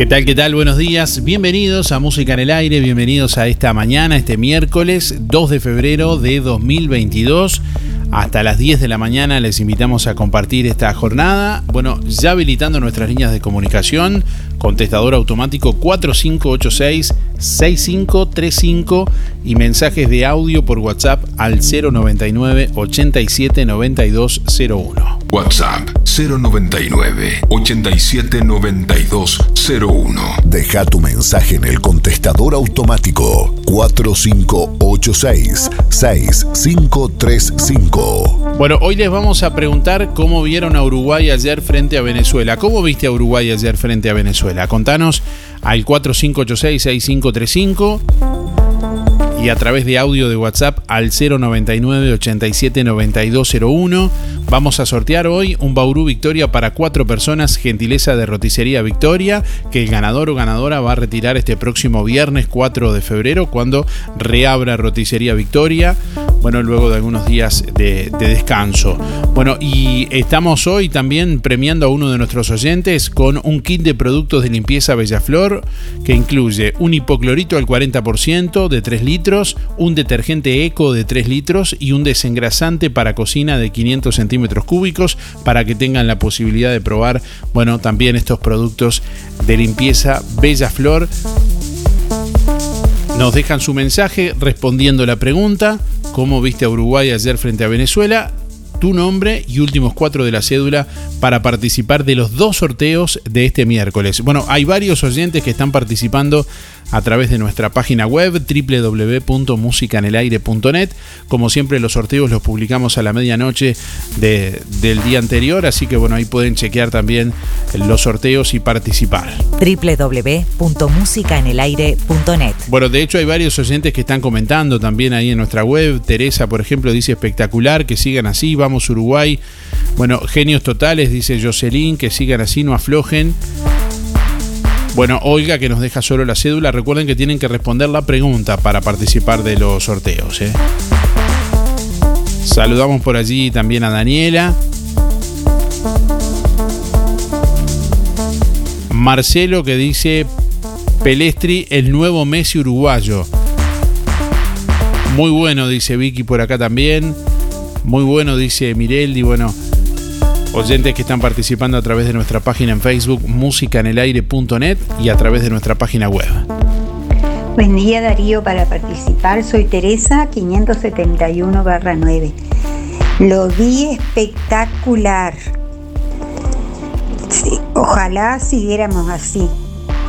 ¿Qué tal? ¿Qué tal? Buenos días. Bienvenidos a Música en el Aire, bienvenidos a esta mañana, este miércoles 2 de febrero de 2022. Hasta las 10 de la mañana les invitamos a compartir esta jornada. Bueno, ya habilitando nuestras líneas de comunicación, contestador automático 4586-6535 y mensajes de audio por WhatsApp al 099 87 9201. WhatsApp 099 87 9201. Deja tu mensaje en el contestador automático 4586 6535. Bueno, hoy les vamos a preguntar cómo vieron a Uruguay ayer frente a Venezuela. ¿Cómo viste a Uruguay ayer frente a Venezuela? Contanos al 4586 6535 y a través de audio de WhatsApp al 099 87 9201. Vamos a sortear hoy un Bauru Victoria para cuatro personas, gentileza de Roticería Victoria, que el ganador o ganadora va a retirar este próximo viernes 4 de febrero cuando reabra Roticería Victoria. Bueno, luego de algunos días de, descanso. Bueno, y estamos hoy también premiando a uno de nuestros oyentes con un kit de productos de limpieza Bellaflor que incluye un hipoclorito al 40% de 3 litros, un detergente eco de 3 litros y un desengrasante para cocina de 500 centímetros cúbicos para que tengan la posibilidad de probar, bueno, también estos productos de limpieza Bellaflor nos dejan su mensaje respondiendo la pregunta, ¿cómo viste a Uruguay ayer frente a Venezuela? tu nombre y últimos cuatro de la cédula para participar de los dos sorteos de este miércoles. Bueno, hay varios oyentes que están participando a través de nuestra página web www.musicanelaire.net. Como siempre los sorteos los publicamos a la medianoche del día anterior, así que bueno, ahí pueden chequear también los sorteos y participar. www.musicanelaire.net. Bueno, de hecho hay varios oyentes que están comentando también ahí en nuestra web. Teresa, por ejemplo, dice espectacular, que sigan así, vamos Uruguay. Bueno, genios totales, dice Jocelyn, que sigan así, no aflojen. Bueno, Olga que nos deja solo la cédula, recuerden que tienen que responder la pregunta para participar de los sorteos. ¿eh? Saludamos por allí también a Daniela. Marcelo que dice Pelestri, el nuevo Messi uruguayo. Muy bueno, dice Vicky por acá también. Muy bueno, dice Mirelli. Bueno, oyentes que están participando a través de nuestra página en Facebook, musicanelaire.net y a través de nuestra página web. Buen día Darío, para participar soy Teresa 571 9. Lo vi espectacular. ojalá siguiéramos así.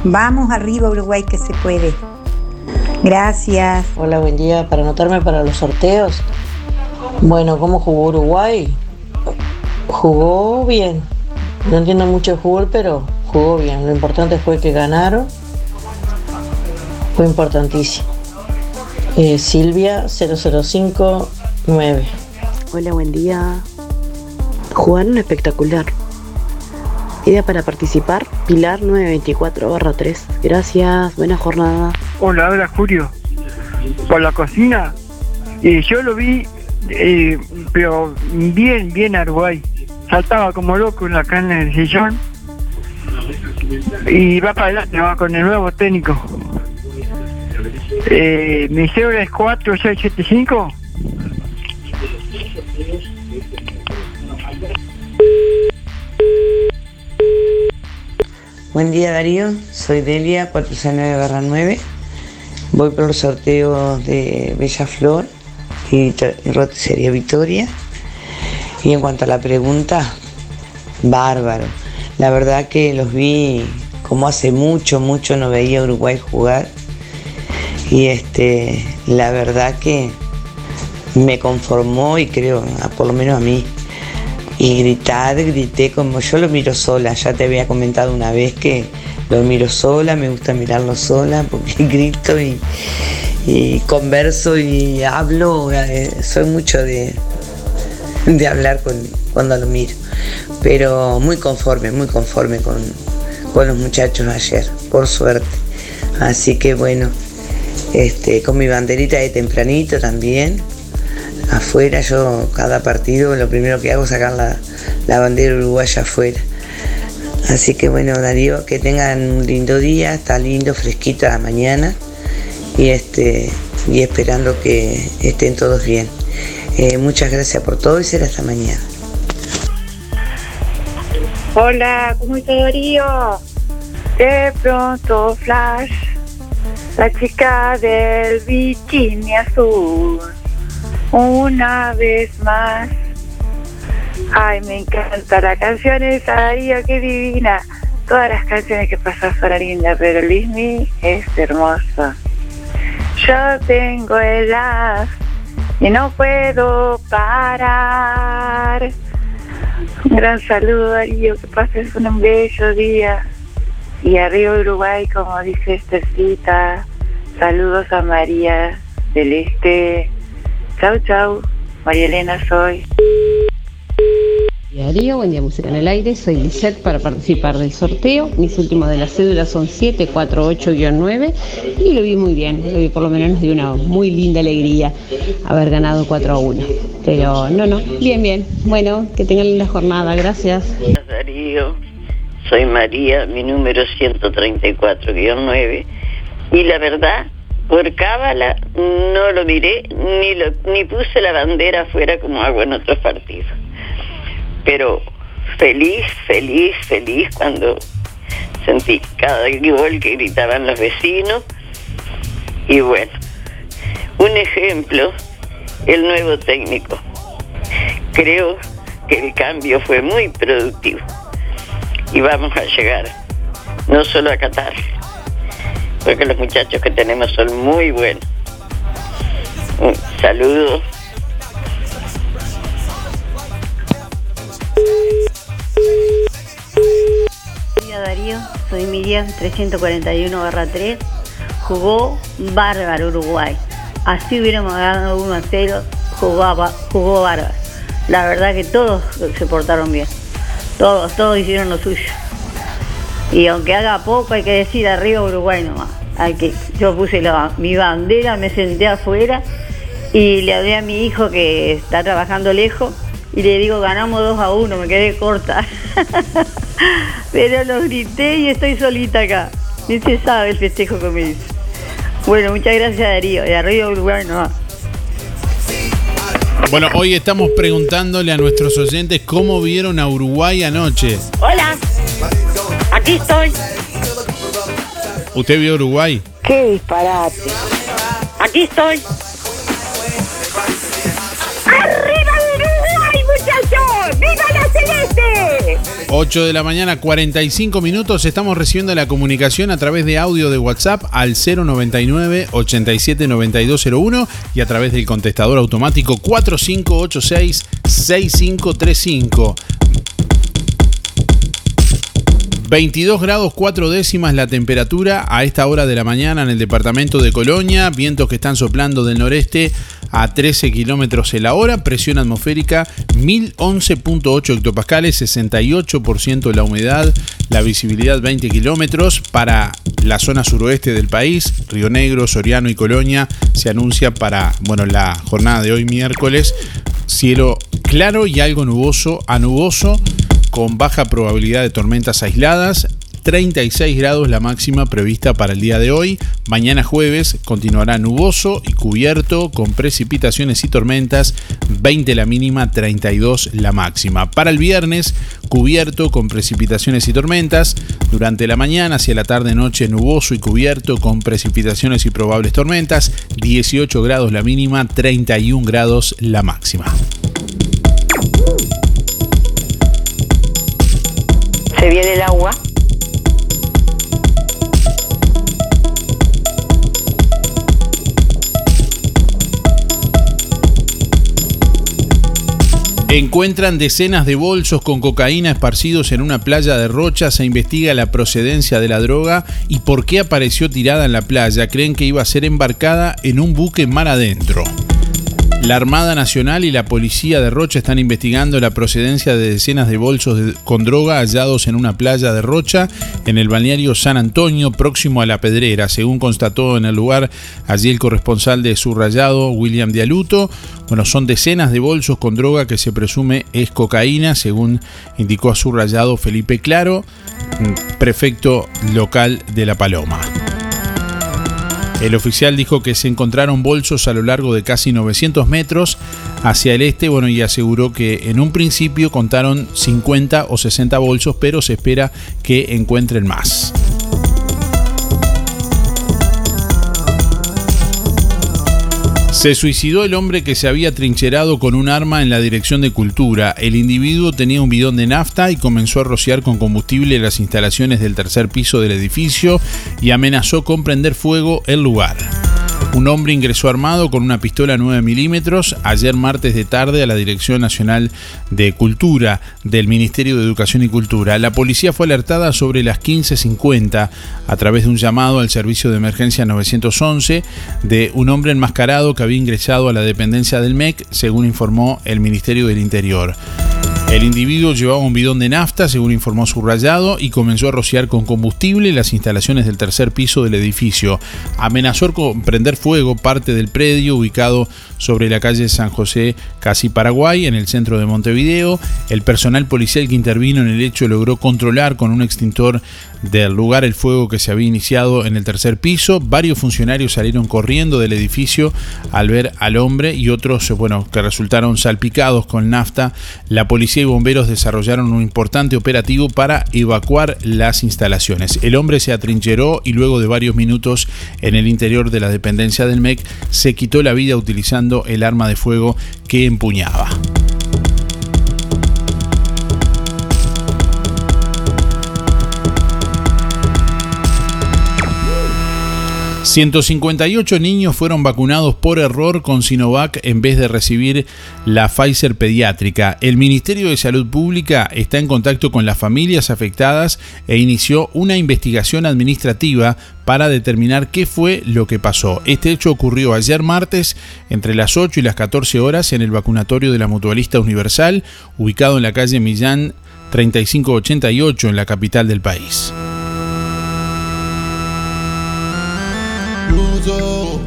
Vamos arriba Uruguay que se puede. Gracias. Hola, buen día. Para anotarme para los sorteos. Bueno, ¿cómo jugó Uruguay? Jugó bien. No entiendo mucho el fútbol, pero jugó bien. Lo importante fue que ganaron. Fue importantísimo. Eh, Silvia 0059. Hola, buen día. Jugaron espectacular. Idea para participar, Pilar 924 3. Gracias, buena jornada. Hola, habla Julio. Por la cocina. Eh, yo lo vi, eh, pero bien, bien a Uruguay saltaba como loco en la carne del sillón y va para adelante, va con el nuevo técnico. Eh, mi cédula es 4675. Buen día Darío, soy Delia 469-9. Voy por los sorteos de Bella Flor y Roticería Victoria. Y en cuanto a la pregunta, bárbaro. La verdad que los vi como hace mucho, mucho no veía a Uruguay jugar. Y este, la verdad que me conformó y creo, por lo menos a mí. Y gritar, grité como yo lo miro sola. Ya te había comentado una vez que lo miro sola, me gusta mirarlo sola porque grito y, converso y hablo. Eh, soy mucho de, de hablar con, cuando lo miro. Pero muy conforme, muy conforme con, los muchachos ayer, por suerte. Así que bueno, este, con mi banderita de tempranito también. Afuera, yo cada partido lo primero que hago es sacar la, la bandera uruguaya afuera. Así que bueno, Darío, que tengan un lindo día, está lindo, fresquito la mañana y este y esperando que estén todos bien. Eh, muchas gracias por todo y será hasta mañana. Hola, ¿cómo está Darío? De pronto Flash, la chica del bikini azul, una vez más. Ay, me encanta la canción esa, Darío, qué divina. Todas las canciones que pasan son lindas, pero Luismi es hermoso. Yo tengo el as y no puedo parar. Un gran saludo, Darío, que pases un bello día. Y arriba Uruguay, como dice Estercita, saludos a María del Este. Chau, chau. María Elena soy. Darío, buen día Música en el Aire, soy Lisette para participar del sorteo. Mis últimos de la cédula son 748-9 y lo vi muy bien, lo vi por lo menos nos dio una muy linda alegría haber ganado 4 a 1. Pero no, no, bien, bien. Bueno, que tengan linda jornada, gracias. Darío, soy María, mi número es 134-9 y la verdad, por cábala no lo miré ni, lo, ni puse la bandera afuera como hago en otros partidos. Pero feliz, feliz, feliz cuando sentí cada gol que gritaban los vecinos. Y bueno, un ejemplo, el nuevo técnico. Creo que el cambio fue muy productivo y vamos a llegar no solo a Qatar, porque los muchachos que tenemos son muy buenos. Un saludo. Darío, soy Miriam 341-3. Jugó bárbaro Uruguay. Así hubiéramos ganado 1 a 0, jugaba, jugó bárbaro. La verdad que todos se portaron bien. Todos, todos hicieron lo suyo. Y aunque haga poco, hay que decir arriba Uruguay nomás. Hay que, yo puse la- mi bandera, me senté afuera y le hablé a mi hijo que está trabajando lejos y le digo, ganamos 2 a 1, me quedé corta. Pero lo grité y estoy solita acá. Ni se sabe el festejo que me hizo. Bueno, muchas gracias Darío. Y arriba Uruguay nomás. Bueno, hoy estamos preguntándole a nuestros oyentes cómo vieron a Uruguay anoche. Hola, aquí estoy. ¿Usted vio Uruguay? Qué disparate. Aquí estoy. 8 de la mañana, 45 minutos. Estamos recibiendo la comunicación a través de audio de WhatsApp al 099 879201 y a través del contestador automático 4586 6535. 22 grados 4 décimas la temperatura a esta hora de la mañana en el departamento de Colonia, vientos que están soplando del noreste a 13 kilómetros en la hora, presión atmosférica 1011.8 hectopascales, 68% la humedad, la visibilidad 20 kilómetros. Para la zona suroeste del país, Río Negro, Soriano y Colonia se anuncia para bueno la jornada de hoy miércoles cielo claro y algo nuboso a nuboso con baja probabilidad de tormentas aisladas. 36 grados la máxima prevista para el día de hoy. Mañana jueves continuará nuboso y cubierto con precipitaciones y tormentas. 20 la mínima, 32 la máxima. Para el viernes, cubierto con precipitaciones y tormentas. Durante la mañana hacia la tarde noche nuboso y cubierto con precipitaciones y probables tormentas. 18 grados la mínima, 31 grados la máxima. Se viene el agua. Encuentran decenas de bolsos con cocaína esparcidos en una playa de Rocha. Se investiga la procedencia de la droga y por qué apareció tirada en la playa. Creen que iba a ser embarcada en un buque mar adentro. La Armada Nacional y la Policía de Rocha están investigando la procedencia de decenas de bolsos con droga hallados en una playa de Rocha en el balneario San Antonio, próximo a La Pedrera. Según constató en el lugar allí el corresponsal de Subrayado, William Dialuto, bueno, son decenas de bolsos con droga que se presume es cocaína, según indicó a Subrayado Felipe Claro, mm, prefecto local de La Paloma. El oficial dijo que se encontraron bolsos a lo largo de casi 900 metros hacia el este, bueno, y aseguró que en un principio contaron 50 o 60 bolsos, pero se espera que encuentren más. Se suicidó el hombre que se había trincherado con un arma en la dirección de cultura. El individuo tenía un bidón de nafta y comenzó a rociar con combustible las instalaciones del tercer piso del edificio y amenazó con prender fuego el lugar. Un hombre ingresó armado con una pistola 9 milímetros ayer martes de tarde a la Dirección Nacional de Cultura del Ministerio de Educación y Cultura. La policía fue alertada sobre las 15.50 a través de un llamado al servicio de emergencia 911 de un hombre enmascarado que había ingresado a la dependencia del MEC, según informó el Ministerio del Interior. El individuo llevaba un bidón de nafta, según informó subrayado, y comenzó a rociar con combustible las instalaciones del tercer piso del edificio. Amenazó con prender fuego parte del predio ubicado sobre la calle San José, casi Paraguay, en el centro de Montevideo. El personal policial que intervino en el hecho logró controlar con un extintor del lugar el fuego que se había iniciado en el tercer piso. Varios funcionarios salieron corriendo del edificio al ver al hombre y otros, bueno, que resultaron salpicados con nafta. La policía y bomberos desarrollaron un importante operativo para evacuar las instalaciones. El hombre se atrincheró y luego de varios minutos en el interior de la dependencia del MEC se quitó la vida utilizando el arma de fuego que empuñaba. 158 niños fueron vacunados por error con Sinovac en vez de recibir la Pfizer pediátrica. El Ministerio de Salud Pública está en contacto con las familias afectadas e inició una investigación administrativa para determinar qué fue lo que pasó. Este hecho ocurrió ayer martes entre las 8 y las 14 horas en el vacunatorio de la Mutualista Universal, ubicado en la calle Millán 3588 en la capital del país.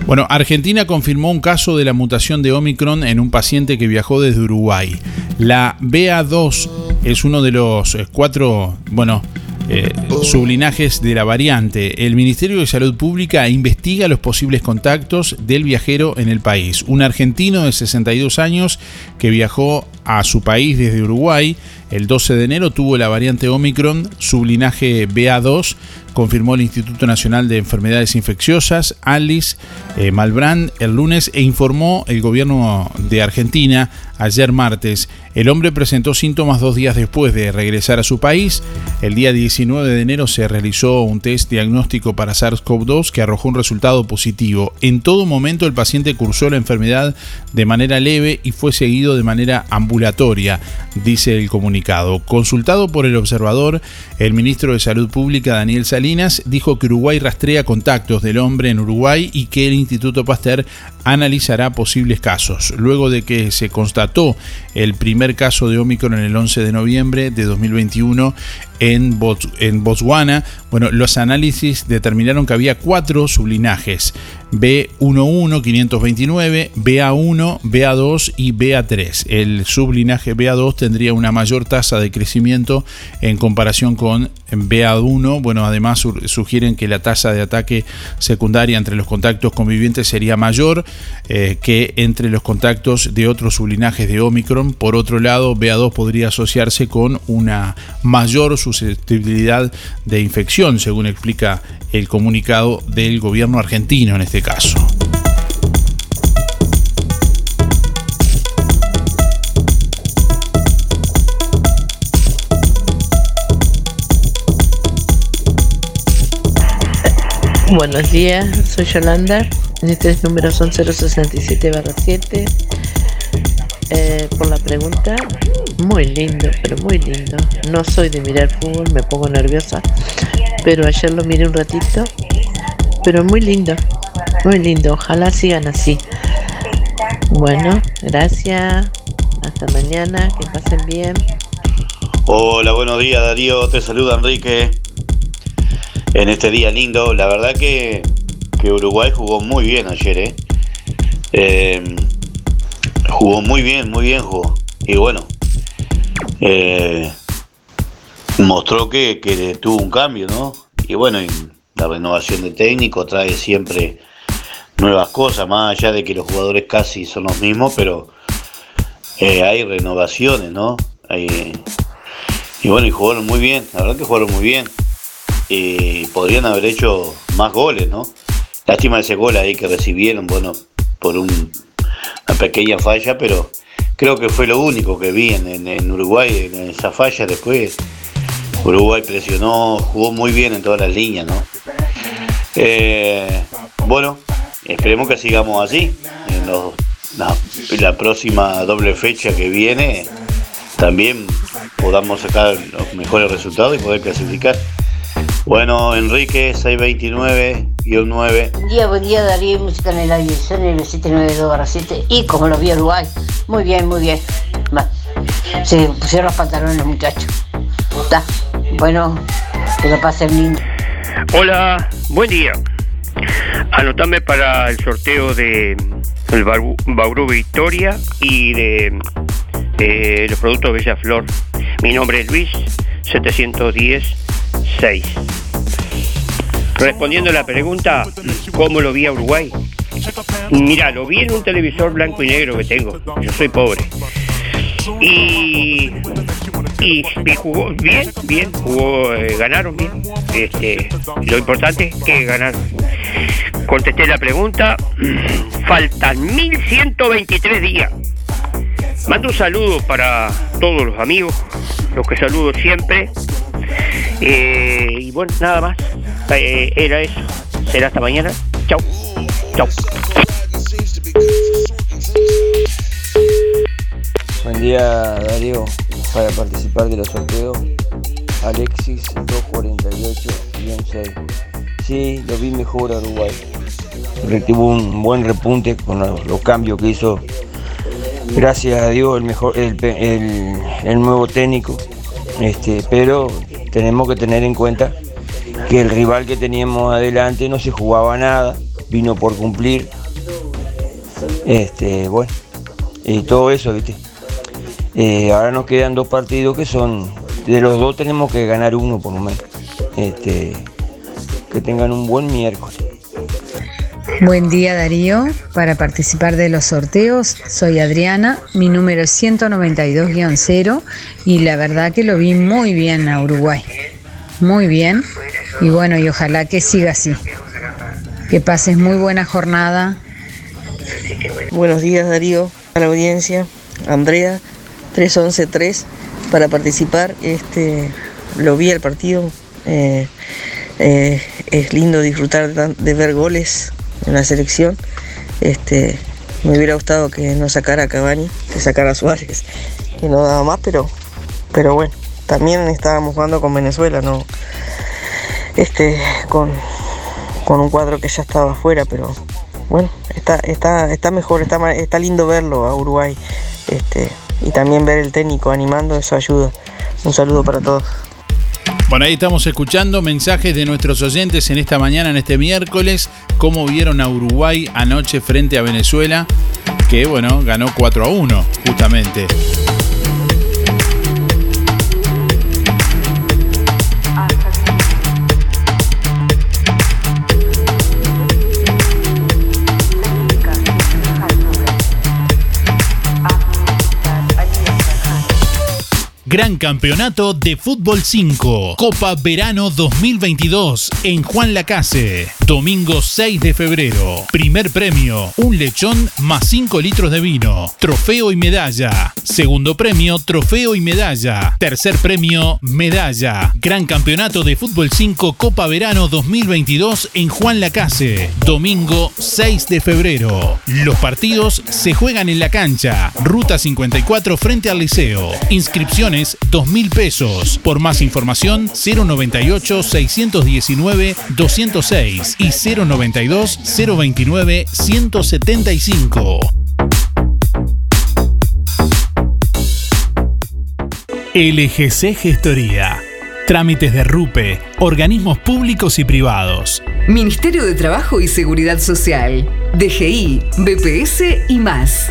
Bueno, Argentina confirmó un caso de la mutación de Omicron en un paciente que viajó desde Uruguay. La BA2 es uno de los eh, cuatro, bueno, eh, sublinajes de la variante. El Ministerio de Salud Pública investiga los posibles contactos del viajero en el país. Un argentino de 62 años que viajó a su país desde Uruguay el 12 de enero tuvo la variante Omicron, sublinaje BA2, confirmó el Instituto Nacional de Enfermedades Infecciosas, Alice eh, Malbrand, el lunes e informó el gobierno de Argentina ayer martes. El hombre presentó síntomas dos días después de regresar a su país. El día 19 de enero se realizó un test diagnóstico para SARS-CoV-2 que arrojó un resultado positivo. En todo momento el paciente cursó la enfermedad de manera leve y fue seguido de manera ambulatoria, dice el comunicado. Consultado por el observador, el ministro de Salud Pública Daniel Salinas dijo que Uruguay rastrea contactos del hombre en Uruguay y que el Instituto Pasteur analizará posibles casos. Luego de que se constató el primer caso de Omicron en el 11 de noviembre de 2021 en, Botswana, bueno, los análisis determinaron que había cuatro sublinajes, B11 529, BA1, BA2 y BA3. El sublinaje BA2 tendría una mayor tasa de crecimiento en comparación con BA1. Bueno, además sugieren que la tasa de ataque secundaria entre los contactos convivientes sería mayor eh, que entre los contactos de otros sublinajes de Omicron. Por otro lado, BA2 podría asociarse con una mayor susceptibilidad de infección, según explica el comunicado del gobierno argentino en este caso. Buenos días, soy Yolanda. Tres números son 067-7. Eh, por la pregunta, muy lindo, pero muy lindo. No soy de mirar fútbol, me pongo nerviosa, pero ayer lo miré un ratito, pero muy lindo, muy lindo. Ojalá sigan así. Bueno, gracias. Hasta mañana, que pasen bien. Hola, buenos días Darío, te saluda Enrique en este día lindo. La verdad que, Uruguay jugó muy bien ayer, ¿eh? ¿eh? jugó muy bien, muy bien jugó. Y bueno, eh, mostró que, que, tuvo un cambio, ¿no? Y bueno, la renovación de técnico trae siempre nuevas cosas, más allá de que los jugadores casi son los mismos, pero eh, hay renovaciones, ¿no? y bueno, y jugaron muy bien, la verdad que jugaron muy bien y podrían haber hecho más goles, ¿no? Lástima ese gol ahí que recibieron, bueno, por una pequeña falla, pero creo que fue lo único que vi en, Uruguay, en esa falla. Después Uruguay presionó, jugó muy bien en todas las líneas, ¿no? Eh, bueno, esperemos que sigamos así. En la próxima doble fecha que viene también podamos sacar los mejores resultados y poder clasificar. Bueno, Enrique, 629-9. Buen día, buen día, Darío, música en el aire, son el 792 7 y como lo vi Uruguay. Muy bien, muy bien. se pusieron los pantalones los muchachos. Está. Bueno, que lo pasen lindo. Hola, buen día. Anotame para el sorteo de el Bauru, Victoria y de eh, los productos Bella Flor. Mi nombre es Luis, 710 6. Respondiendo a la pregunta, ¿cómo lo vi a Uruguay? Mira, lo vi en un televisor blanco y negro que tengo. Yo soy pobre. Y, y, jugó bien, bien, jugó, eh, ganaron bien. Este, lo importante es que ganaron. Contesté la pregunta. Faltan 1123 días. Mando un saludo para todos los amigos, los que saludo siempre. Eh, y bueno, nada más. Eh, era eso. Será hasta mañana. Chau. Chau. Buen día Darío, para participar de los sorteos, Alexis 248-6. Sí, lo vi mejor a Uruguay. Tuvo un buen repunte con los, cambios que hizo. Gracias a Dios el mejor, el- el nuevo técnico. Este, pero tenemos que tener en cuenta que el rival que teníamos adelante no se jugaba nada, vino por cumplir. Este, bueno, y todo eso, ¿viste? Eh, ahora nos quedan dos partidos que son, de los dos tenemos que ganar uno por lo menos. Este, que tengan un buen miércoles. Buen día Darío, para participar de los sorteos soy Adriana, mi número es 192-0 y la verdad que lo vi muy bien a Uruguay, muy bien y bueno y ojalá que siga así. Que pases muy buena jornada. Buenos días Darío, a la audiencia, Andrea, 3113 para participar. Este, lo vi el partido, eh, eh, es lindo disfrutar de, ver goles en la selección. Este, me hubiera gustado que no sacara a Cavani, que sacara a Suárez, que no daba más, pero, pero bueno, también estábamos jugando con Venezuela, no, este, con, con un cuadro que ya estaba afuera, pero bueno, está, está, está mejor, está, está lindo verlo a Uruguay. Este, y también ver el técnico animando, eso ayuda. Un saludo para todos. Bueno, ahí estamos escuchando mensajes de nuestros oyentes en esta mañana, en este miércoles, cómo vieron a Uruguay anoche frente a Venezuela, que bueno, ganó 4 a 1, justamente. Gran Campeonato de Fútbol 5, Copa Verano 2022 en Juan Lacase. Domingo 6 de febrero. Primer premio, un lechón más 5 litros de vino. Trofeo y medalla. Segundo premio, trofeo y medalla. Tercer premio, medalla. Gran Campeonato de Fútbol 5, Copa Verano 2022 en Juan Lacase. Domingo 6 de febrero. Los partidos se juegan en la cancha. Ruta 54 frente al liceo. Inscripciones 2 mil pesos. Por más información 098 619 206 y 092 029 175. LGC Gestoría. Trámites de RUPE, organismos públicos y privados. Ministerio de Trabajo y Seguridad Social, DGI, BPS y más.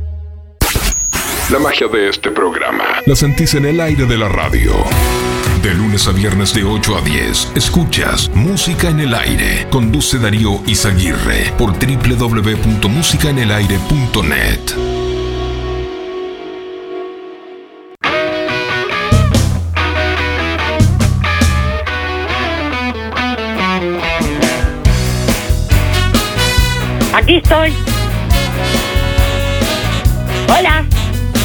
La magia de este programa la sentís en el aire de la radio. De lunes a viernes de 8 a 10. Escuchas Música en el Aire. Conduce Darío Izaguirre por www.musicaenelaire.net. Aquí estoy. Hola.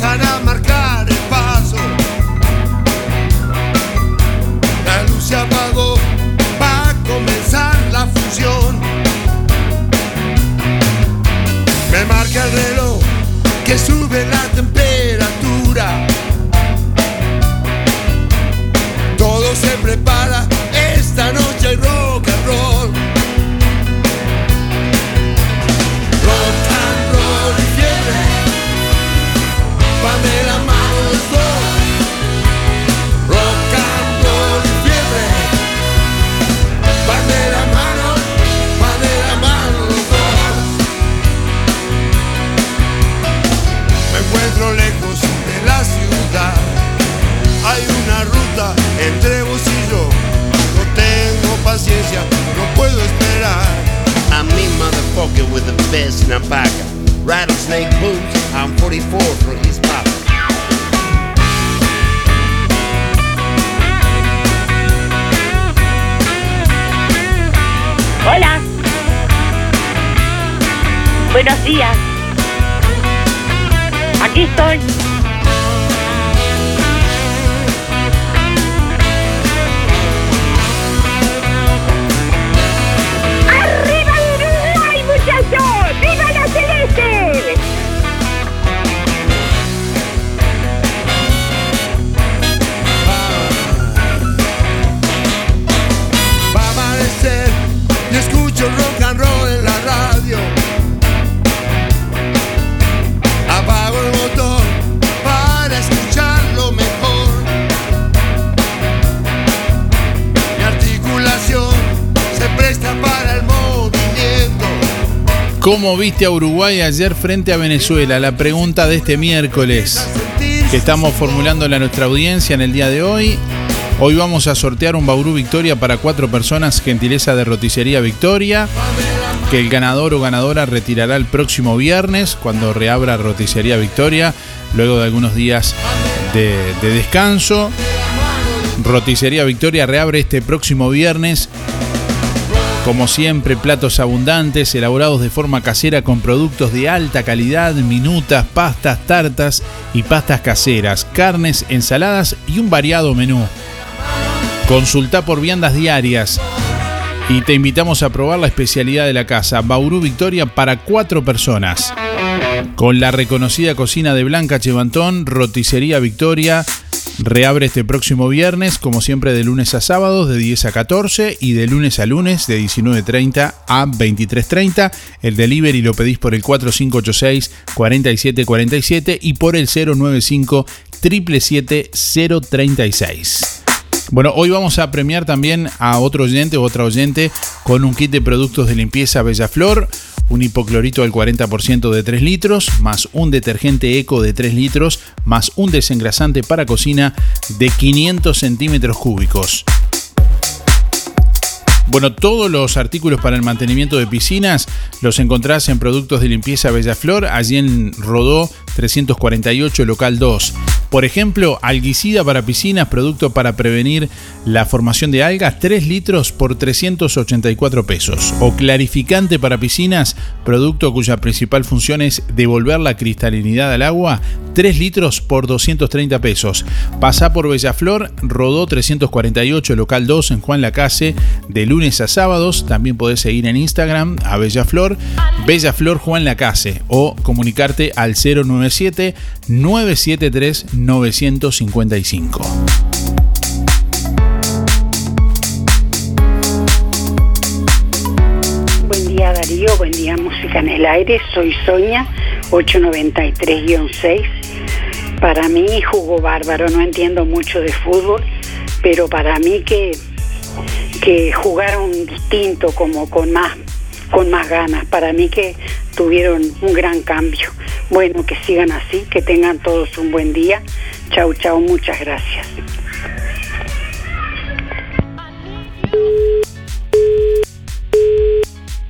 Empiezan a marcar el paso. La luz se apagó, va a comenzar la función. Me marca el reloj que sube la temperatura. Todo se prepara, ¿Cómo viste a Uruguay ayer frente a Venezuela? La pregunta de este miércoles que estamos formulando a nuestra audiencia en el día de hoy. Hoy vamos a sortear un Bauru Victoria para cuatro personas, gentileza de Roticería Victoria, que el ganador o ganadora retirará el próximo viernes cuando reabra Roticería Victoria, luego de algunos días de, de descanso. Roticería Victoria reabre este próximo viernes como siempre, platos abundantes, elaborados de forma casera con productos de alta calidad, minutas, pastas, tartas y pastas caseras, carnes, ensaladas y un variado menú. Consulta por viandas diarias y te invitamos a probar la especialidad de la casa, Bauru Victoria para cuatro personas. Con la reconocida cocina de Blanca Chevantón, Roticería Victoria, Reabre este próximo viernes, como siempre, de lunes a sábados de 10 a 14 y de lunes a lunes de 19.30 a 23.30. El delivery lo pedís por el 4586-4747 y por el 095 777 036. Bueno, hoy vamos a premiar también a otro oyente o otra oyente con un kit de productos de limpieza Bellaflor, un hipoclorito al 40% de 3 litros, más un detergente eco de 3 litros, más un desengrasante para cocina de 500 centímetros cúbicos. Bueno, todos los artículos para el mantenimiento de piscinas los encontrás en Productos de Limpieza Bellaflor, allí en Rodó 348, local 2. Por ejemplo, algicida para piscinas, producto para prevenir la formación de algas, 3 litros por 384 pesos. O clarificante para piscinas, producto cuya principal función es devolver la cristalinidad al agua, 3 litros por 230 pesos. Pasa por Bellaflor, Rodó 348, local 2 en Juan Lacase, de lunes a sábados. También podés seguir en Instagram a Bellaflor, Bellaflor Juan Lacase o comunicarte al 097 973 955. Buen día Darío, buen día Música en el Aire, soy Soña, 893-6. Para mí jugó bárbaro, no entiendo mucho de fútbol, pero para mí que, que jugaron distinto, como con más, con más ganas, para mí que tuvieron un gran cambio. Bueno, que sigan así, que tengan todos un buen día. Chau, chau, muchas gracias.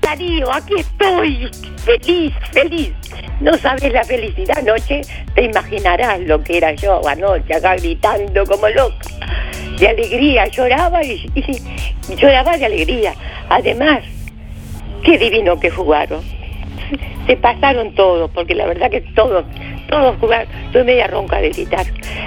Darío, aquí estoy, feliz, feliz. No sabes la felicidad anoche, te imaginarás lo que era yo anoche, acá gritando como loca. De alegría, lloraba y, y- lloraba de alegría. Además, qué divino que jugaron. Se pasaron todos, porque la verdad que todos, todos jugaron. Estoy media ronca de gritar.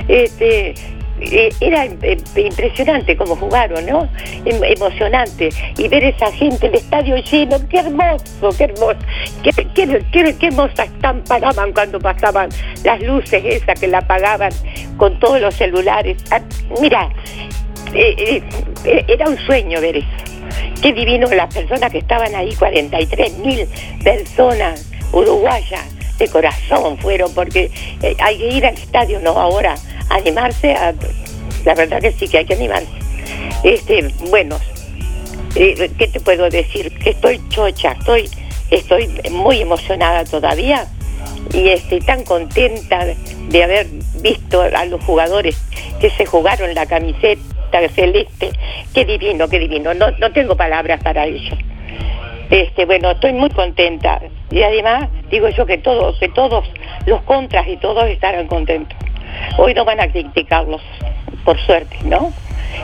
Este, eh, era eh, impresionante cómo jugaron, ¿no? Em- emocionante. Y ver esa gente, el estadio lleno, qué hermoso, qué hermoso. Qué, qué, qué- qué hermosa estampa daban cuando pasaban las luces esas que la apagaban con todos los celulares. Ah, mira, eh, era un sueño ver eso. Qué divino las personas que estaban ahí, 43 mil personas uruguayas de corazón fueron, porque eh, hay que ir al estadio, no ahora, animarse, la verdad que sí que hay que animarse. Este, bueno, eh, ¿qué te puedo decir? Estoy chocha, estoy, estoy muy emocionada todavía y estoy tan contenta de haber visto a los jugadores que se jugaron la camiseta celeste. Qué divino, qué divino. No, no tengo palabras para ello. Este, bueno, estoy muy contenta y además digo yo que todos, que todos los contras y todos estarán contentos. Hoy no van a criticarlos, por suerte, ¿no?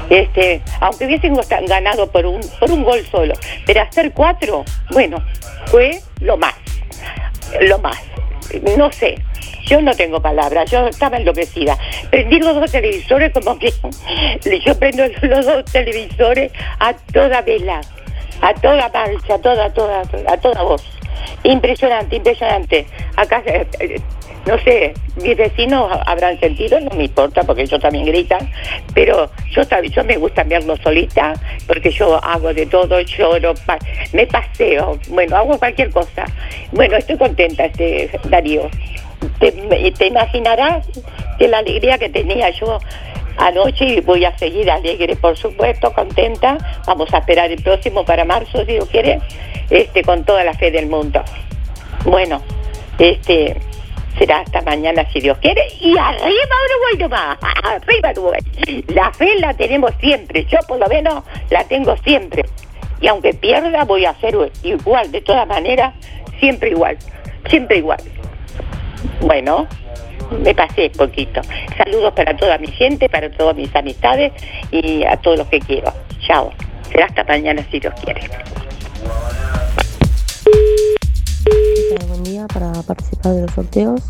Este, aunque hubiesen ganado por un, por un gol solo, pero hacer cuatro, bueno, fue lo más, lo más. No sé, yo no tengo palabras, yo estaba enloquecida. Prendí los dos televisores como que yo prendo los dos televisores a toda vela, a toda marcha, a toda, a toda, a toda voz. Impresionante, impresionante. Acá, eh, eh, no sé, mis vecinos habrán sentido, no me importa porque ellos también gritan, pero yo, yo me gusta verlo solita porque yo hago de todo, lloro, pa- me paseo, bueno, hago cualquier cosa. Bueno, estoy contenta, este Darío. Te, imaginarás que la alegría que tenía yo anoche y voy a seguir alegre, por supuesto, contenta. Vamos a esperar el próximo para marzo, si Dios quiere, este, con toda la fe del mundo. Bueno, este será hasta mañana si Dios quiere y arriba Uruguay nomás, arriba Uruguay. La fe la tenemos siempre, yo por lo menos la tengo siempre. Y aunque pierda voy a hacer igual, de todas maneras, siempre igual, siempre igual. Bueno, me pasé poquito. Saludos para toda mi gente, para todas mis amistades y a todos los que quiero. Chao. Será hasta mañana si Dios quiere. Buen día para participar de los sorteos.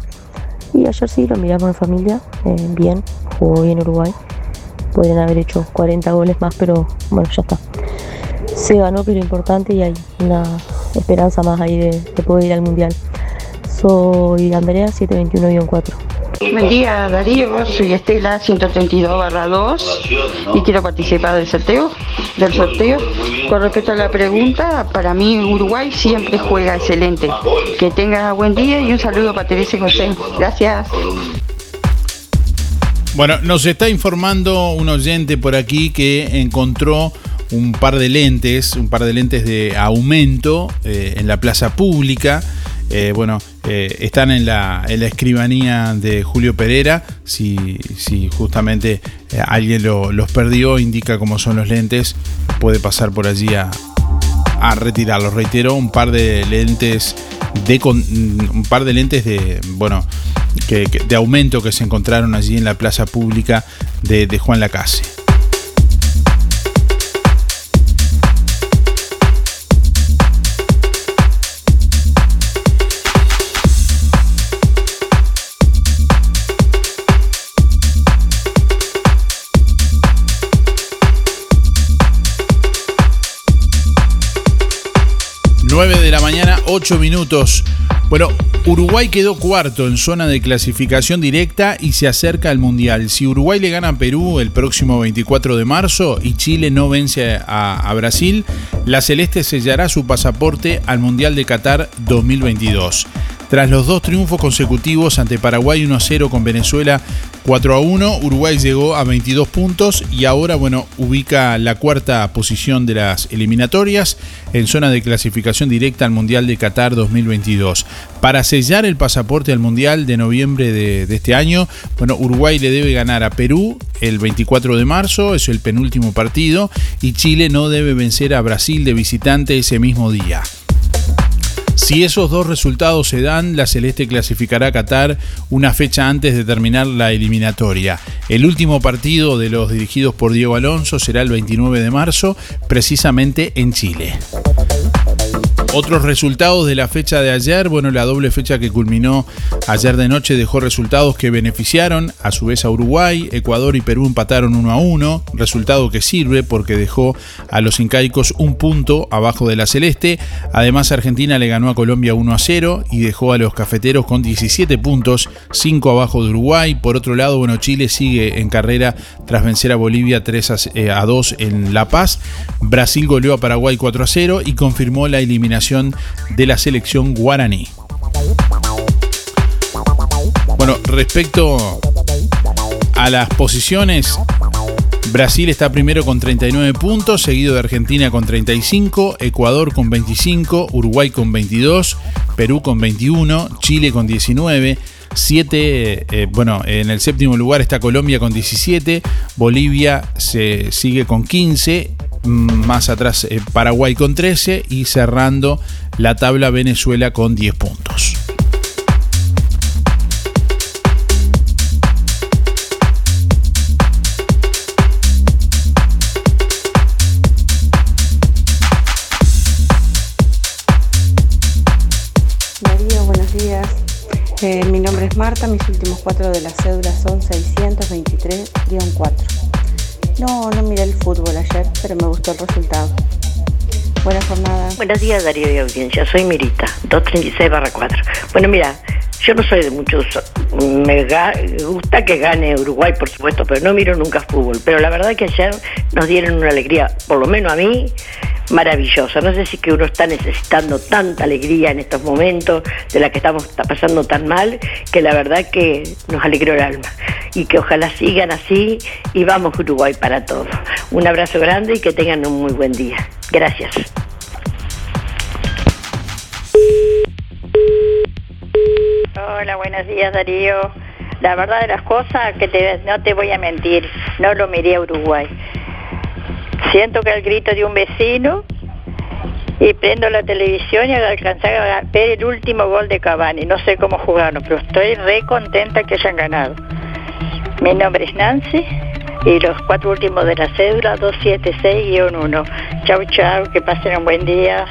Y ayer sí lo miramos en familia, eh, bien, jugó bien Uruguay. Podrían haber hecho 40 goles más, pero bueno, ya está. Se ganó, pero importante y hay una esperanza más ahí de, de poder ir al mundial. Soy Andrea 721-4. Buen día Darío, soy Estela 132 2 y quiero participar del sorteo, del sorteo. Con respecto a la pregunta, para mí Uruguay siempre juega excelente. Que tenga buen día y un saludo para Teresa y José. Gracias. Bueno, nos está informando un oyente por aquí que encontró un par de lentes, un par de lentes de aumento eh, en la plaza pública. Eh, bueno, eh, están en la, en la escribanía de Julio Pereira. Si, si justamente eh, alguien lo- los perdió, indica cómo son los lentes, puede pasar por allí a, a retirarlos. Reitero, un par de lentes de con- un par de lentes de bueno que- de aumento que se encontraron allí en la plaza pública de, de Juan Lacase. Nueve de la mañana, 8 minutos. Bueno, Uruguay quedó cuarto en zona de clasificación directa y se acerca al Mundial. Si Uruguay le gana a Perú el próximo 24 de marzo y Chile no vence a, a Brasil, la Celeste sellará su pasaporte al Mundial de Qatar 2022. Tras los dos triunfos consecutivos ante Paraguay 1-0 con Venezuela 4-1, Uruguay llegó a 22 puntos y ahora, bueno, ubica la cuarta posición de las eliminatorias en zona de clasificación directa al Mundial de Qatar 2022. Para sellar el pasaporte al Mundial de noviembre de, de este año, bueno, Uruguay le debe ganar a Perú el 24 de marzo, es el penúltimo partido, y Chile no debe vencer a Brasil de visitante ese mismo día. Si esos dos resultados se dan, la Celeste clasificará a Qatar una fecha antes de terminar la eliminatoria. El último partido de los dirigidos por Diego Alonso será el 29 de marzo, precisamente en Chile. Otros resultados de la fecha de ayer, bueno, la doble fecha que culminó ayer de noche dejó resultados que beneficiaron a su vez a Uruguay, Ecuador y Perú empataron 1 a 1, resultado que sirve porque dejó a los incaicos un punto abajo de la celeste, además Argentina le ganó a Colombia 1 a 0 y dejó a los cafeteros con 17 puntos, 5 abajo de Uruguay, por otro lado, bueno, Chile sigue en carrera tras vencer a Bolivia 3 a, eh, a 2 en La Paz, Brasil goleó a Paraguay 4 a 0 y confirmó la eliminación de la selección guaraní. Bueno, respecto a las posiciones, Brasil está primero con 39 puntos, seguido de Argentina con 35, Ecuador con 25, Uruguay con 22, Perú con 21, Chile con 19. 7, eh, bueno, en el séptimo lugar está Colombia con 17, Bolivia se sigue con 15, más atrás eh, Paraguay con 13 y cerrando la tabla Venezuela con 10 puntos. Buenos días. Eh, mi nombre es Marta, mis últimos cuatro de la cédula son 623-4. No, no miré el fútbol ayer, pero me gustó el resultado. Buena jornada. Buenos días, Darío y audiencia. Soy Mirita, 236 barra 4. Bueno, mira, yo no soy de muchos. Me gusta que gane Uruguay, por supuesto, pero no miro nunca fútbol. Pero la verdad que ayer nos dieron una alegría, por lo menos a mí, maravillosa. No sé si que uno está necesitando tanta alegría en estos momentos, de la que estamos pasando tan mal, que la verdad que nos alegró el alma. Y que ojalá sigan así y vamos Uruguay para todos. Un abrazo grande y que tengan un muy buen día. Gracias. Hola, buenos días Darío. La verdad de las cosas, que te, no te voy a mentir, no lo miré a Uruguay. Siento que el grito de un vecino y prendo la televisión y alcanzar a ver el último gol de Cavani. No sé cómo jugaron, pero estoy re contenta que hayan ganado. Mi nombre es Nancy y los cuatro últimos de la cédula 276-1. Chau, chau, que pasen un buen día.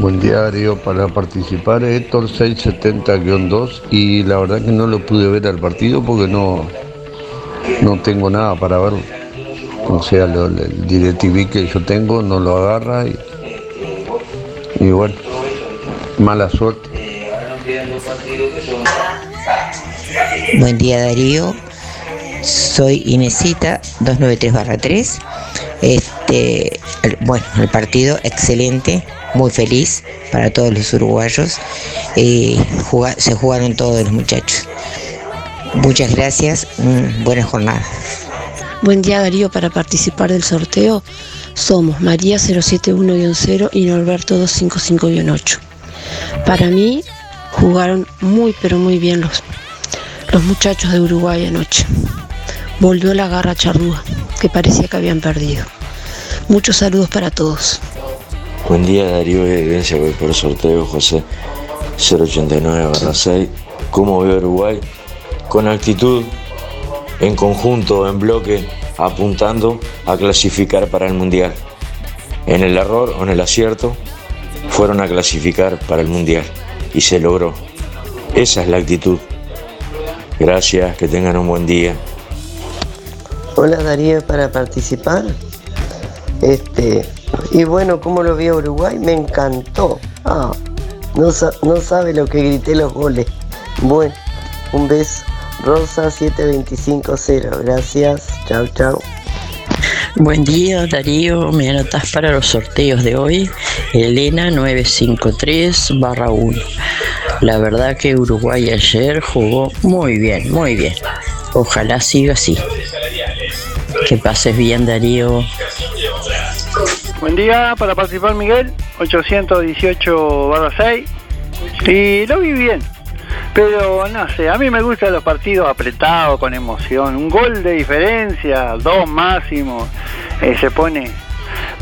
Buen día, Darío. Para participar, Héctor 670-2 y la verdad que no lo pude ver al partido porque no, no tengo nada para ver. O sea, el DirecTV que yo tengo no lo agarra y, y bueno, mala suerte. Buen día Darío, soy Inesita 293 Este, bueno, el partido excelente, muy feliz para todos los uruguayos. Se jugaron todos los muchachos. Muchas gracias, mm, buena jornada. Buen día Darío, para participar del sorteo somos María 071-0 y Norberto 255-8. Para mí jugaron muy pero muy bien los, los muchachos de Uruguay anoche. Volvió la garra charrúa, que parecía que habían perdido. Muchos saludos para todos. Buen día Darío y audiencia, voy por el sorteo José 089-6. ¿Cómo veo Uruguay? Con actitud, en conjunto, en bloque, apuntando a clasificar para el Mundial. En el error o en el acierto, fueron a clasificar para el Mundial y se logró. Esa es la actitud. Gracias, que tengan un buen día. Hola Darío, para participar. Este, y bueno, ¿cómo lo vio Uruguay? Me encantó. Ah, no, no sabe lo que grité los goles. Bueno, un beso. Rosa 7250. Gracias. Chao, chao. Buen día, Darío. Me anotas para los sorteos de hoy. Elena 953 barra 1. La verdad que Uruguay ayer jugó muy bien, muy bien. Ojalá siga así. Que pases bien, Darío. Buen día, para participar Miguel, 818 6. Y lo vi bien. Pero no sé, a mí me gustan los partidos apretados, con emoción. Un gol de diferencia, dos máximo. eh, se pone.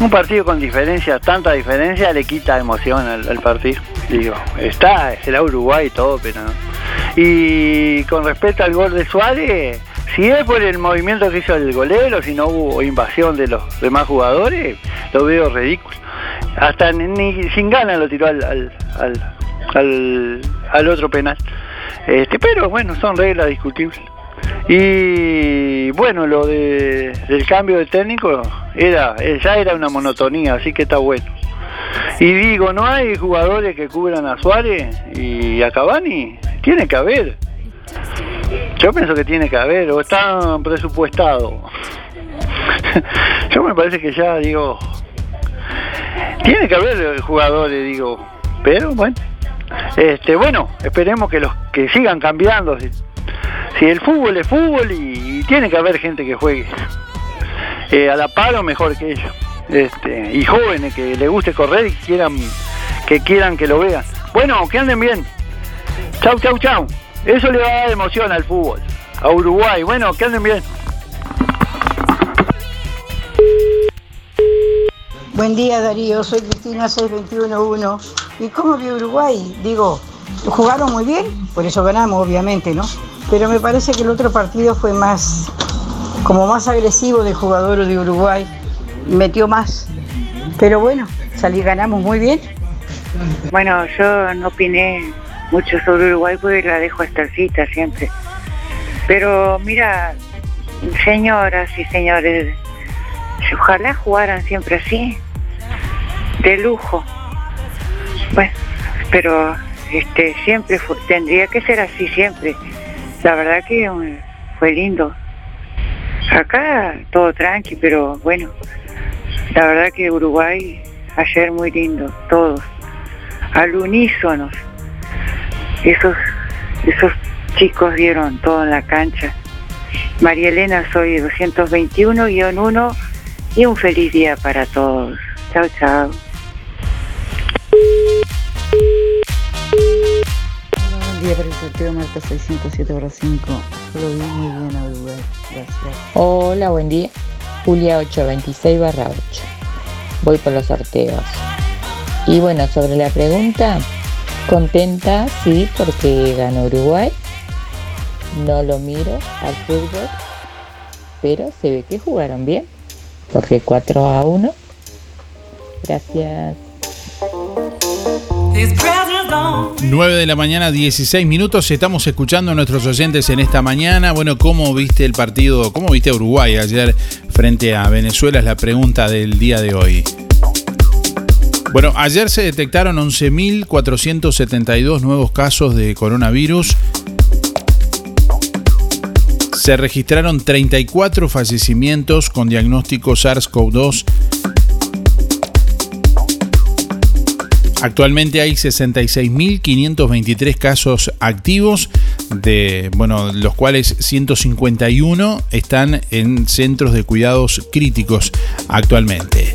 Un partido con diferencia, tanta diferencia, le quita emoción al, partido. Digo, está, será Uruguay todo, pero no. Y con respecto al gol de Suárez, si es por el movimiento que hizo el golero, si no hubo invasión de los demás jugadores, lo veo ridículo. Hasta ni, sin ganas lo tiró al, al, al, al- al otro penal. Este, pero bueno, son reglas discutibles. Y bueno, lo de, del cambio de técnico era eh, ya era una monotonía, así que está bueno. Y digo, no hay jugadores que cubran a Suárez y a Cavani, tiene que haber. Yo pienso que tiene que haber, o están presupuestados. Yo me parece que ya digo, tiene que haber jugadores, digo, pero bueno. Este, bueno, esperemos que los que sigan cambiando. Si, el fútbol es fútbol y, tiene que haber gente que juegue eh, a la par o mejor que ellos. Este, y jóvenes que les guste correr y quieran que quieran que lo vean. Bueno, que anden bien. Chau, chau, chau. Eso le va a dar emoción al fútbol. A Uruguay. Bueno, que anden bien. Buen día Darío, soy Cristina 6211. ¿Y cómo vio Uruguay? Digo, jugaron muy bien, por eso ganamos obviamente, ¿no? Pero me parece que el otro partido fue más, como más agresivo del jugador de Uruguay, metió más. Pero bueno, salí, ganamos muy bien. Bueno, yo no opiné mucho sobre Uruguay porque la dejo estarcita siempre. Pero mira, señoras y señores, ojalá jugaran siempre así, de lujo. Bueno, pero este siempre tendría que ser así siempre. La verdad que eh, fue lindo. Acá todo tranqui, pero bueno, la verdad que Uruguay ayer muy lindo, todos, al unísono. Esos, esos chicos dieron todo en la cancha. María Elena, soy 221-1 y un feliz día para todos. Chao, chao. Buen día para el sorteo Marca 607 horas 5. Yo lo vi muy bien a Uruguay. Gracias. Hola, buen día. Julia 826 barra 8. Voy por los sorteos. Y bueno, sobre la pregunta, contenta, sí, porque ganó Uruguay. No lo miro al fútbol, pero se ve que jugaron bien, porque 4 a 1. Gracias. 9 de la mañana, 16 minutos. Estamos escuchando a nuestros oyentes en esta mañana. Bueno, ¿cómo viste el partido? ¿Cómo viste a Uruguay ayer frente a Venezuela? Es la pregunta del día de hoy. Bueno, ayer se detectaron 11.472 nuevos casos de coronavirus. Se registraron 34 fallecimientos con diagnóstico SARS-CoV-2 Actualmente hay 66.523 casos activos, de bueno, los cuales 151 están en centros de cuidados críticos actualmente.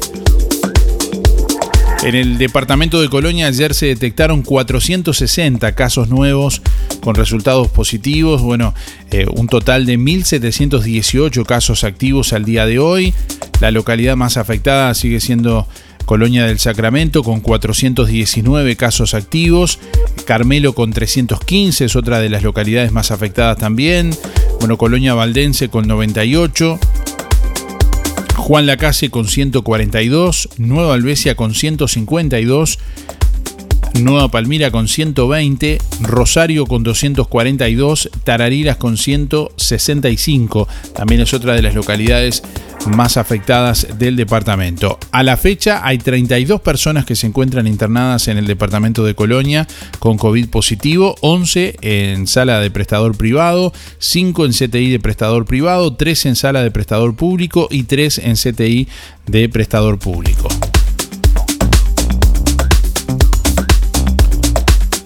En el departamento de Colonia ayer se detectaron 460 casos nuevos con resultados positivos, bueno, eh, un total de 1.718 casos activos al día de hoy. La localidad más afectada sigue siendo Colonia del Sacramento con 419 casos activos, Carmelo con 315 es otra de las localidades más afectadas también, bueno, Colonia Valdense con 98, Juan Lacase con 142, Nueva Albesia con 152, Nueva Palmira con 120, Rosario con 242, Tarariras con 165. También es otra de las localidades más afectadas del departamento. A la fecha hay 32 personas que se encuentran internadas en el departamento de Colonia con COVID positivo, 11 en sala de prestador privado, 5 en CTI de prestador privado, 3 en sala de prestador público y 3 en CTI de prestador público.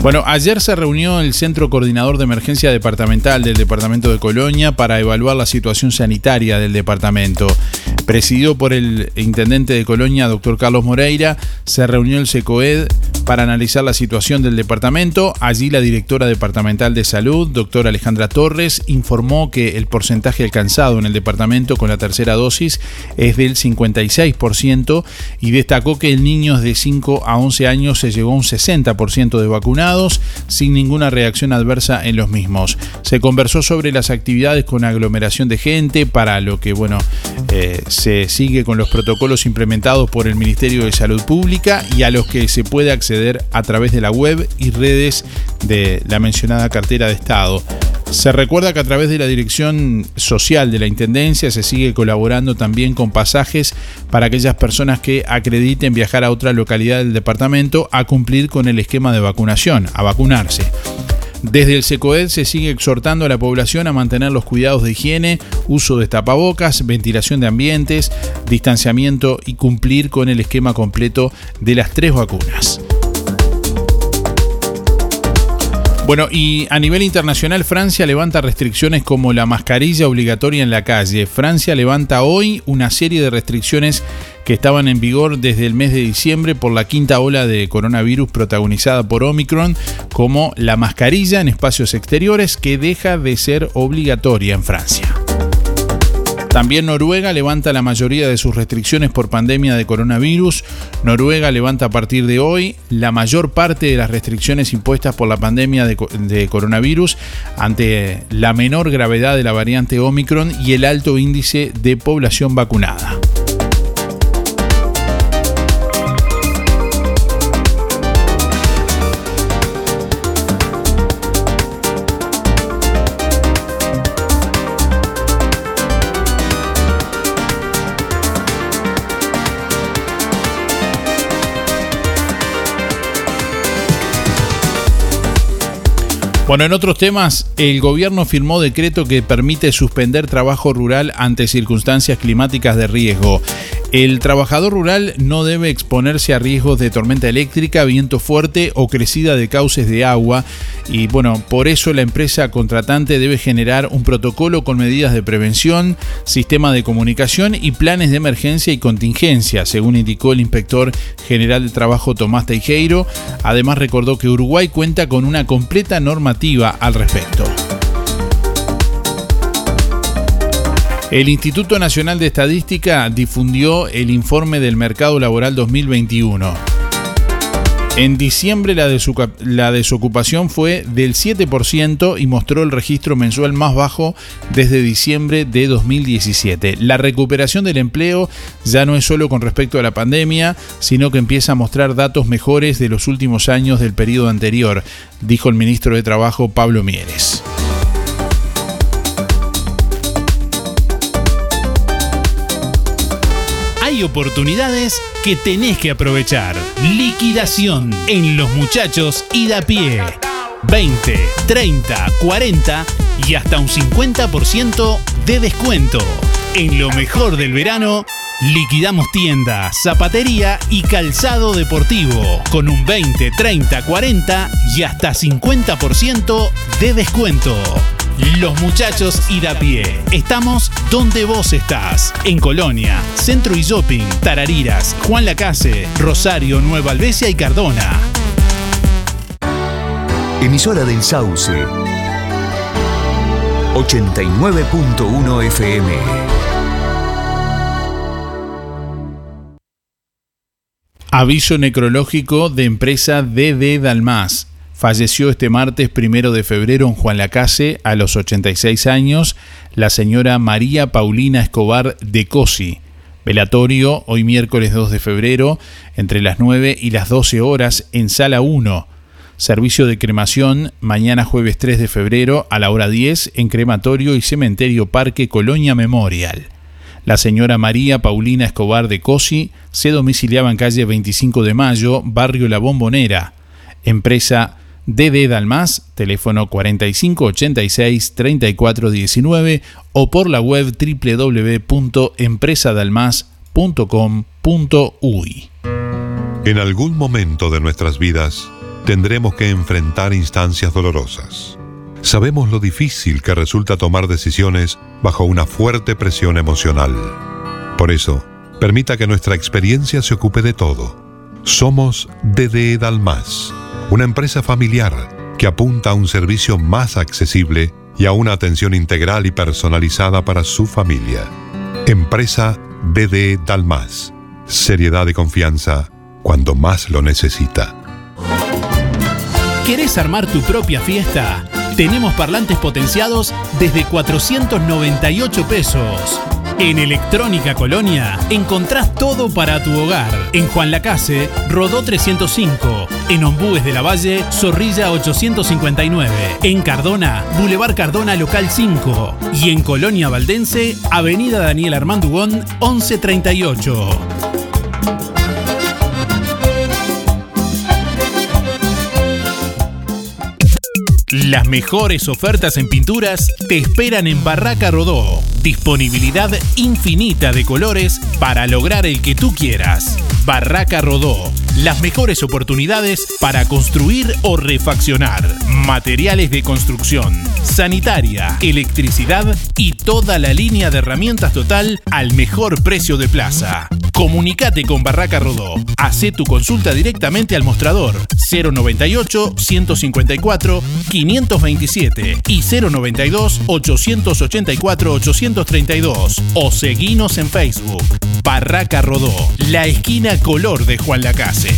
Bueno, ayer se reunió el Centro Coordinador de Emergencia Departamental del Departamento de Colonia para evaluar la situación sanitaria del departamento. Presidido por el intendente de Colonia, doctor Carlos Moreira, se reunió el SECOED para analizar la situación del departamento. Allí la directora departamental de salud, doctora Alejandra Torres, informó que el porcentaje alcanzado en el departamento con la tercera dosis es del 56% y destacó que en niños de 5 a 11 años se llegó a un 60% de vacunados sin ninguna reacción adversa en los mismos. Se conversó sobre las actividades con aglomeración de gente para lo que, bueno, eh, se sigue con los protocolos implementados por el Ministerio de Salud Pública y a los que se puede acceder a través de la web y redes de la mencionada cartera de Estado. Se recuerda que a través de la Dirección Social de la Intendencia se sigue colaborando también con pasajes para aquellas personas que acrediten viajar a otra localidad del departamento a cumplir con el esquema de vacunación, a vacunarse. Desde el SECOED se sigue exhortando a la población a mantener los cuidados de higiene, uso de tapabocas, ventilación de ambientes, distanciamiento y cumplir con el esquema completo de las tres vacunas. Bueno, y a nivel internacional, Francia levanta restricciones como la mascarilla obligatoria en la calle. Francia levanta hoy una serie de restricciones que estaban en vigor desde el mes de diciembre por la quinta ola de coronavirus protagonizada por Omicron, como la mascarilla en espacios exteriores que deja de ser obligatoria en Francia. También Noruega levanta la mayoría de sus restricciones por pandemia de coronavirus. Noruega levanta a partir de hoy la mayor parte de las restricciones impuestas por la pandemia de, coronavirus ante la menor gravedad de la variante Omicron y el alto índice de población vacunada. Bueno, en otros temas, el gobierno firmó decreto que permite suspender trabajo rural ante circunstancias climáticas de riesgo. El trabajador rural no debe exponerse a riesgos de tormenta eléctrica, viento fuerte o crecida de cauces de agua y bueno, por eso la empresa contratante debe generar un protocolo con medidas de prevención, sistema de comunicación y planes de emergencia y contingencia, según indicó el inspector general de trabajo Tomás Teijeiro. Además recordó que Uruguay cuenta con una completa normativa al respecto. El Instituto Nacional de Estadística difundió el informe del mercado laboral 2021. En diciembre la, desocupación fue del 7% y mostró el registro mensual más bajo desde diciembre de 2017. La recuperación del empleo ya no es solo con respecto a la pandemia, sino que empieza a mostrar datos mejores de los últimos años del periodo anterior, dijo el ministro de Trabajo Pablo Mieres. Oportunidades que tenés que aprovechar. Liquidación en los muchachos y da pie. 20, 30, 40 y hasta un 50% de descuento. En lo mejor del verano, liquidamos tienda, zapatería y calzado deportivo con un 20, 30, 40 y hasta 50% de descuento. Los muchachos da pie. Estamos donde vos estás. En Colonia, Centro y Shopping, Tarariras, Juan Lacase, Rosario, Nueva Albesia y Cardona. Emisora del Sauce. 89.1 FM. Aviso necrológico de empresa DD Dalmas. Falleció este martes primero de febrero en Juan Lacase, a los 86 años, la señora María Paulina Escobar de Cosi. Velatorio hoy miércoles 2 de febrero, entre las 9 y las 12 horas, en Sala 1. Servicio de cremación mañana jueves 3 de febrero a la hora 10 en Crematorio y Cementerio Parque Colonia Memorial. La señora María Paulina Escobar de Cosi se domiciliaba en calle 25 de Mayo, barrio La Bombonera. Empresa DD Dalmas, teléfono 4586-3419 o por la web www.empresadalmas.com.uy. En algún momento de nuestras vidas tendremos que enfrentar instancias dolorosas. Sabemos lo difícil que resulta tomar decisiones bajo una fuerte presión emocional. Por eso, permita que nuestra experiencia se ocupe de todo. Somos DD Dalmas, una empresa familiar que apunta a un servicio más accesible y a una atención integral y personalizada para su familia. Empresa DD Dalmas. Seriedad y confianza cuando más lo necesita. ¿Querés armar tu propia fiesta? Tenemos parlantes potenciados desde 498 pesos. En Electrónica Colonia encontrás todo para tu hogar. En Juan Lacase, Rodó 305. En Ombúes de la Valle, Zorrilla 859. En Cardona, Boulevard Cardona Local 5. Y en Colonia Valdense, Avenida Daniel Armandugón 1138. Las mejores ofertas en pinturas te esperan en Barraca Rodó. Disponibilidad infinita de colores para lograr el que tú quieras. Barraca Rodó. Las mejores oportunidades para construir o refaccionar. Materiales de construcción, sanitaria, electricidad y toda la línea de herramientas total al mejor precio de plaza. Comunicate con Barraca Rodó. Hacé tu consulta directamente al mostrador 098 154 527 y 092 884 832 o seguinos en Facebook. Barraca Rodó, la esquina color de Juan Lacase.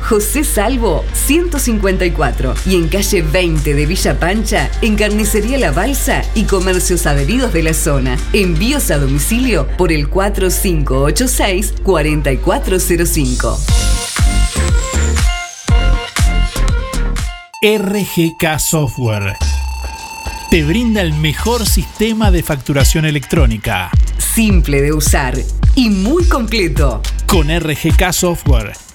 José Salvo 154 y en calle 20 de Villa Pancha, en Carnicería La Balsa y comercios adheridos de la zona. Envíos a domicilio por el 4586 4405. RGK Software te brinda el mejor sistema de facturación electrónica. Simple de usar y muy completo. Con RGK Software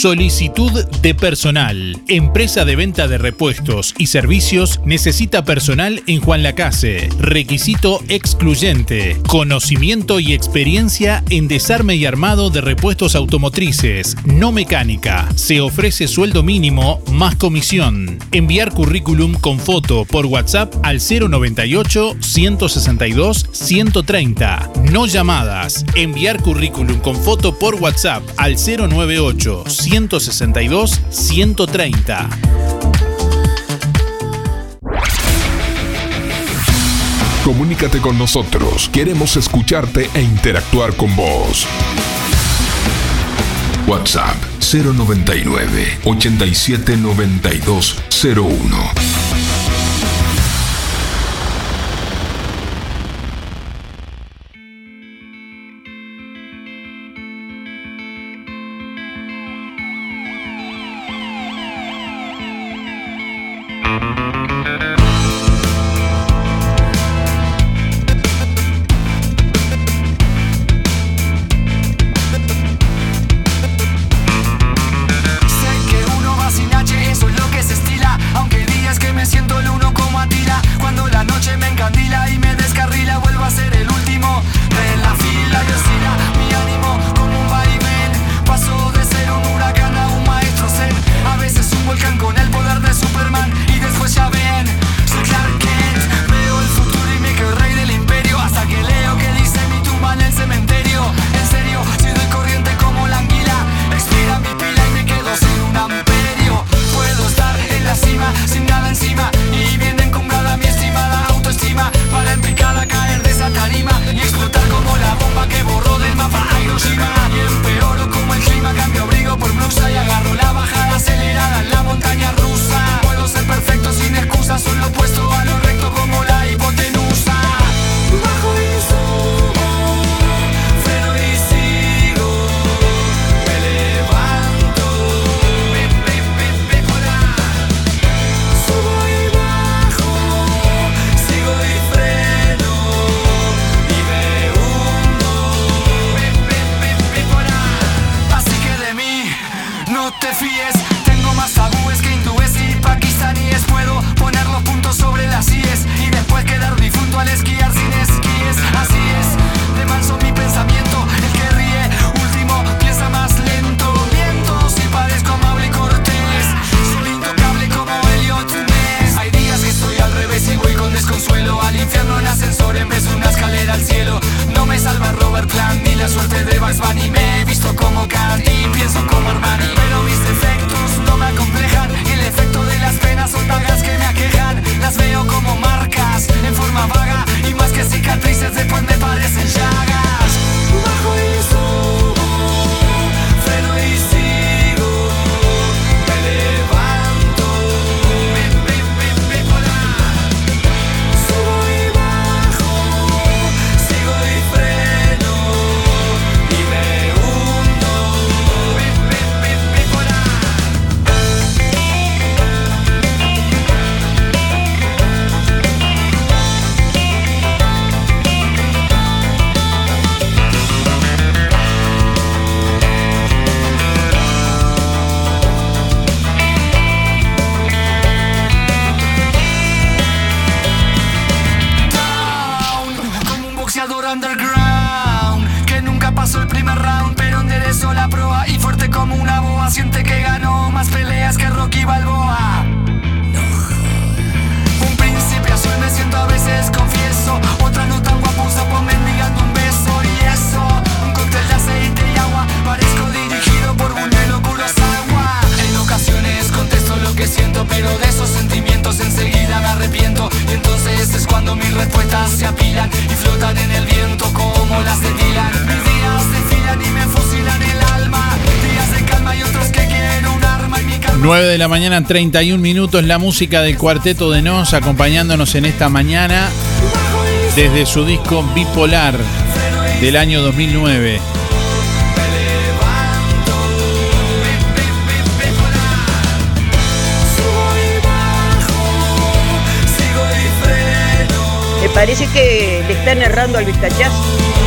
Solicitud de personal. Empresa de venta de repuestos y servicios necesita personal en Juan Lacase. Requisito excluyente. Conocimiento y experiencia en desarme y armado de repuestos automotrices, no mecánica. Se ofrece sueldo mínimo más comisión. Enviar currículum con foto por WhatsApp al 098 162 130. No llamadas. Enviar currículum con foto por WhatsApp al 098 162 130. Comunícate con nosotros. Queremos escucharte e interactuar con vos. WhatsApp 099 87 92 01. La mañana, 31 minutos, la música del cuarteto de Nos acompañándonos en esta mañana desde su disco Bipolar del año 2009. sigo y freno Me parece que le están errando al vistachazo.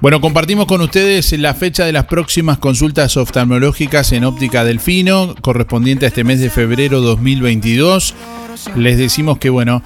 Bueno, compartimos con ustedes la fecha de las próximas consultas oftalmológicas en óptica Delfino, correspondiente a este mes de febrero 2022. Les decimos que, bueno,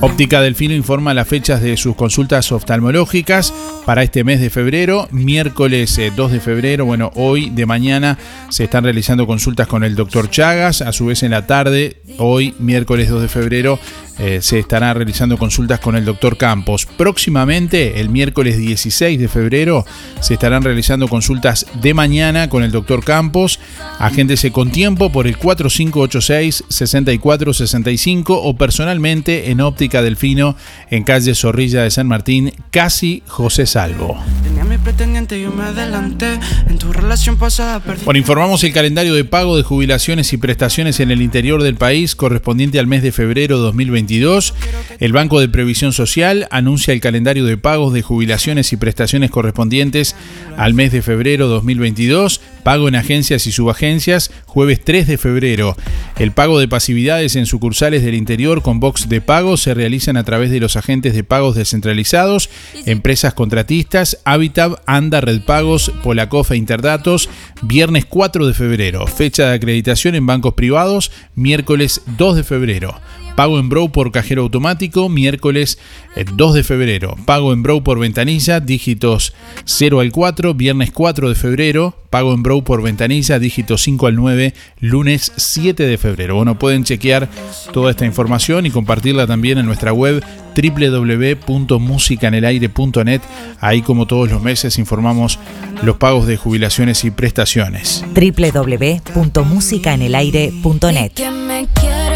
Óptica Delfino informa las fechas de sus consultas oftalmológicas para este mes de febrero, miércoles eh, 2 de febrero, bueno, hoy de mañana se están realizando consultas con el doctor Chagas, a su vez en la tarde, hoy miércoles 2 de febrero, eh, se estarán realizando consultas con el doctor Campos. Próximamente, el miércoles 16 de febrero, se estarán realizando consultas de mañana con el doctor Campos. Agéndese con tiempo por el 4586-6465 o personalmente en Óptica Delfino en calle Zorrilla de San Martín, casi José Salvo. Tenía mi pretendiente y yo me adelanté En tu relación pasada perdí Bueno, informamos el calendario de pago de jubilaciones y prestaciones en el interior del país correspondiente al mes de febrero 2022. El Banco de Previsión Social anuncia el calendario de pagos de jubilaciones y prestaciones correspondientes al mes de febrero 2022. Pago en agencias y subagencias, jueves 3 de febrero. El pago de pasividades en sucursales del interior con box de pago se realizan a través de los agentes de pagos descentralizados, empresas contratistas, Habitab, Anda, Red Pagos, Polacof e Interdatos, viernes 4 de febrero. Fecha de acreditación en bancos privados, miércoles 2 de febrero. Pago en Brow por cajero automático, miércoles eh, 2 de febrero. Pago en Brow por ventanilla, dígitos 0 al 4, viernes 4 de febrero. Pago en Brow por ventanilla, dígitos 5 al 9, lunes 7 de febrero. Bueno, pueden chequear toda esta información y compartirla también en nuestra web www.musicanelaire.net. Ahí como todos los meses informamos los pagos de jubilaciones y prestaciones. www.musicaenelaire.net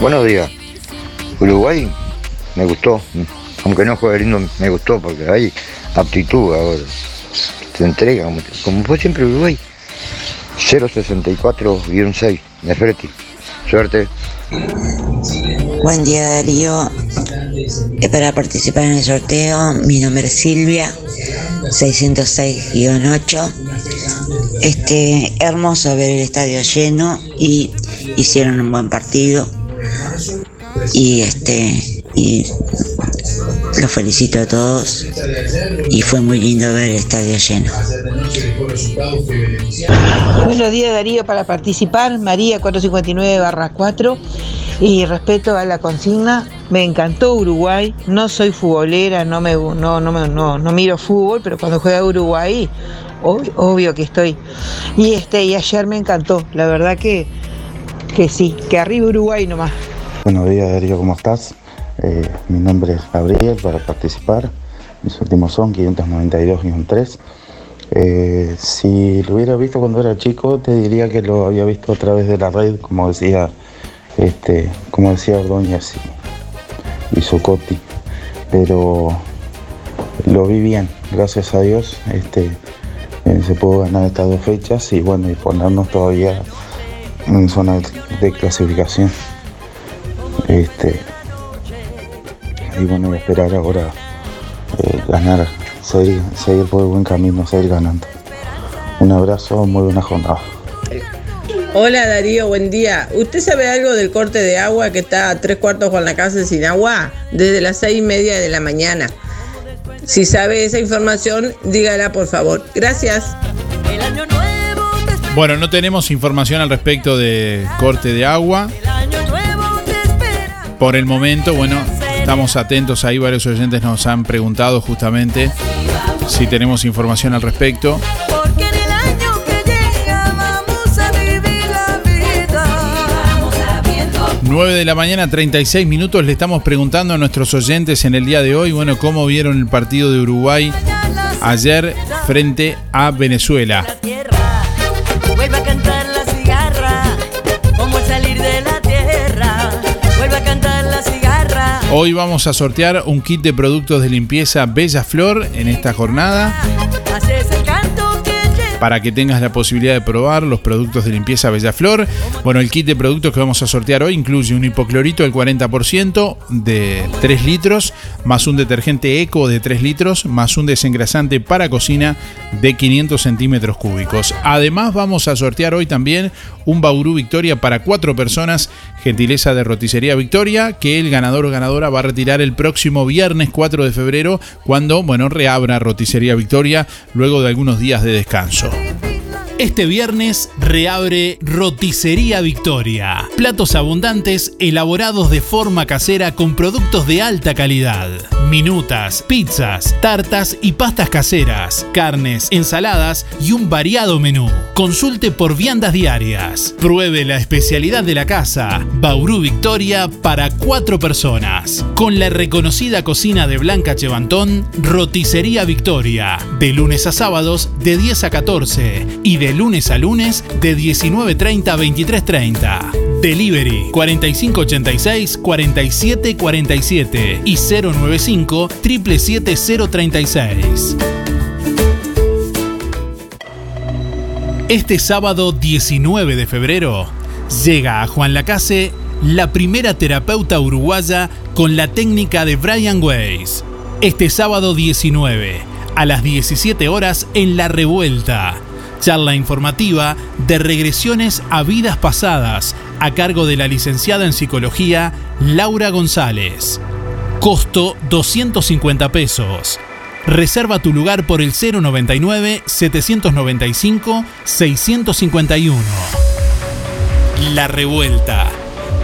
Buenos días. Uruguay me gustó. Aunque no juegue lindo, me gustó porque hay aptitud ahora. Se entrega, como, fue siempre Uruguay. 064-6, Nefreti. Suerte. Buen día Darío. Eh, Para participar en el sorteo, mi nombre es Silvia, 606-8. Este, hermoso ver el estadio lleno y hicieron un buen partido. Y este, y los felicito a todos. Y fue muy lindo ver el estadio lleno. Buenos días Darío para participar, María 459 4 y respeto a la consigna, me encantó Uruguay, no soy futbolera, no me no, no, no, no miro fútbol, pero cuando juega Uruguay, ob- obvio que estoy. Y este, y ayer me encantó, la verdad que que sí, que arriba Uruguay nomás. Buenos días Darío, ¿cómo estás? Eh, mi nombre es Gabriel para participar. Mis últimos son 592-3. Eh, si lo hubiera visto cuando era chico, te diría que lo había visto a través de la red, como decía, este, como decía Ordóñez y, y. Pero lo vi bien, gracias a Dios. Este, eh, se pudo ganar estas dos fechas y bueno, y ponernos todavía en zona de clasificación. Este, y bueno, voy a esperar ahora eh, ganar, seguir, seguir por el buen camino, seguir ganando. Un abrazo, muy buena jornada. Hola Darío, buen día. ¿Usted sabe algo del corte de agua que está a tres cuartos con la casa sin agua? Desde las seis y media de la mañana. Si sabe esa información, dígala por favor. Gracias. Bueno, no tenemos información al respecto de corte de agua. Por el momento, bueno, estamos atentos ahí. Varios oyentes nos han preguntado justamente si tenemos información al respecto. 9 de la mañana, 36 minutos. Le estamos preguntando a nuestros oyentes en el día de hoy, bueno, cómo vieron el partido de Uruguay ayer frente a Venezuela. Vuelve a cantar Hoy vamos a sortear un kit de productos de limpieza Bella Flor en esta jornada. Para que tengas la posibilidad de probar los productos de limpieza Bella Flor. Bueno, el kit de productos que vamos a sortear hoy incluye un hipoclorito del 40% de 3 litros, más un detergente eco de 3 litros, más un desengrasante para cocina de 500 centímetros cúbicos. Además, vamos a sortear hoy también un Bauru Victoria para 4 personas, gentileza de Roticería Victoria, que el ganador o ganadora va a retirar el próximo viernes 4 de febrero, cuando, bueno, reabra Roticería Victoria luego de algunos días de descanso. Chicago. Este viernes reabre Roticería Victoria. Platos abundantes elaborados de forma casera con productos de alta calidad. Minutas, pizzas, tartas y pastas caseras, carnes, ensaladas y un variado menú. Consulte por viandas diarias. Pruebe la especialidad de la casa, Bauru Victoria para cuatro personas. Con la reconocida cocina de Blanca Chevantón, Roticería Victoria. De lunes a sábados de 10 a 14 y de lunes a lunes de 19.30 a 23.30. Delivery 4586-4747 y 095-777-036. Este sábado 19 de febrero llega a Juan Lacase la primera terapeuta uruguaya con la técnica de Brian Weiss. Este sábado 19 a las 17 horas en La Revuelta. Charla informativa de regresiones a vidas pasadas a cargo de la licenciada en psicología Laura González. Costo 250 pesos. Reserva tu lugar por el 099 795 651. La Revuelta.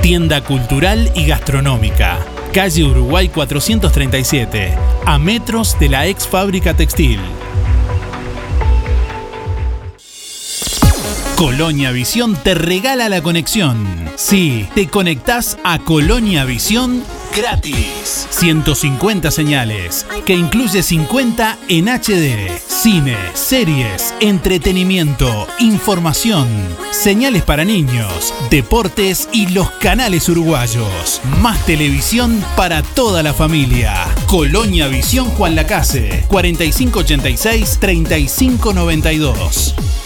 Tienda cultural y gastronómica. Calle Uruguay 437. A metros de la ex fábrica textil. Colonia Visión te regala la conexión. Sí, te conectás a Colonia Visión gratis. 150 señales, que incluye 50 en HD. Cine, series, entretenimiento, información, señales para niños, deportes y los canales uruguayos. Más televisión para toda la familia. Colonia Visión Juan Lacase, 4586-3592.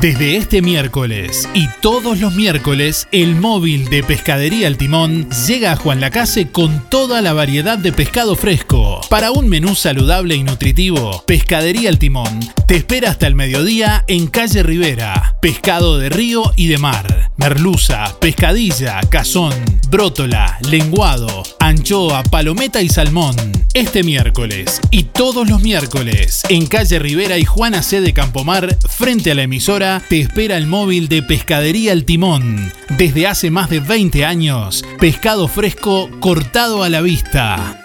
Desde este miércoles y todos los miércoles, el móvil de Pescadería El Timón llega a Juan Lacase con toda la variedad de pescado fresco. Para un menú saludable y nutritivo, Pescadería El Timón te espera hasta el mediodía en calle Rivera. Pescado de río y de mar, merluza, pescadilla, cazón, brótola, lenguado, anchoa, palometa y salmón. Este miércoles y todos los miércoles en calle Rivera y Juana C de Campomar, frente a la emisora, te espera el móvil de Pescadería El Timón. Desde hace más de 20 años, pescado fresco cortado a la vista.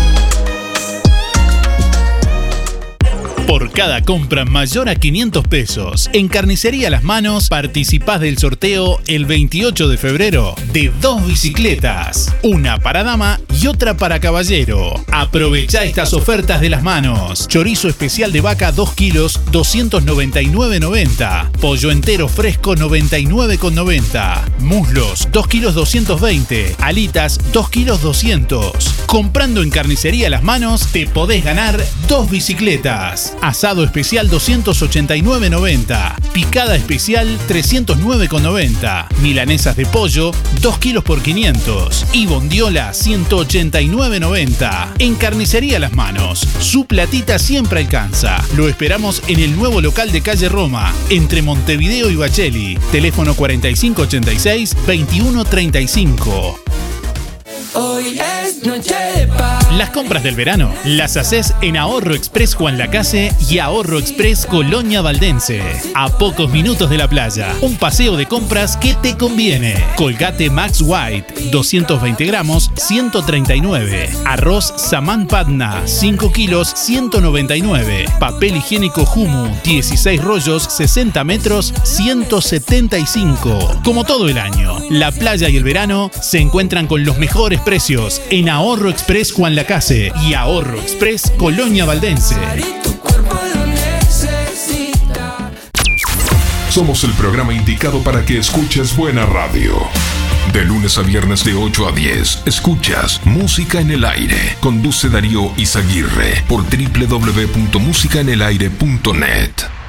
Por cada compra mayor a 500 pesos en Carnicería Las Manos, participás del sorteo el 28 de febrero de dos bicicletas, una para dama y otra para caballero. Aprovecha estas ofertas de Las Manos. Chorizo especial de vaca 2 kilos 299,90. Pollo entero fresco 99,90. Muslos 2 kilos 220. Alitas 2 kilos 200. Comprando en Carnicería Las Manos te podés ganar dos bicicletas. Asado especial 289.90. Picada especial 309.90. Milanesas de pollo 2 kilos por 500. Y bondiola 189.90. En Carnicería Las Manos. Su platita siempre alcanza. Lo esperamos en el nuevo local de calle Roma, entre Montevideo y Bacheli. Teléfono 4586-2135. Hoy es noche de paz. Las compras del verano las haces en Ahorro Express Juan Lacase y Ahorro Express Colonia Valdense. A pocos minutos de la playa. Un paseo de compras que te conviene. Colgate Max White, 220 gramos, 139. Arroz Saman Padna, 5 kilos, 199. Papel higiénico Humu, 16 rollos, 60 metros, 175. Como todo el año, la playa y el verano se encuentran con los mejores precios en Ahorro Express Juan Lacase y Ahorro Express Colonia Valdense. Somos el programa indicado para que escuches buena radio. De lunes a viernes de 8 a 10, escuchas Música en el Aire. Conduce Darío Izaguirre por www.musicaenelaire.net.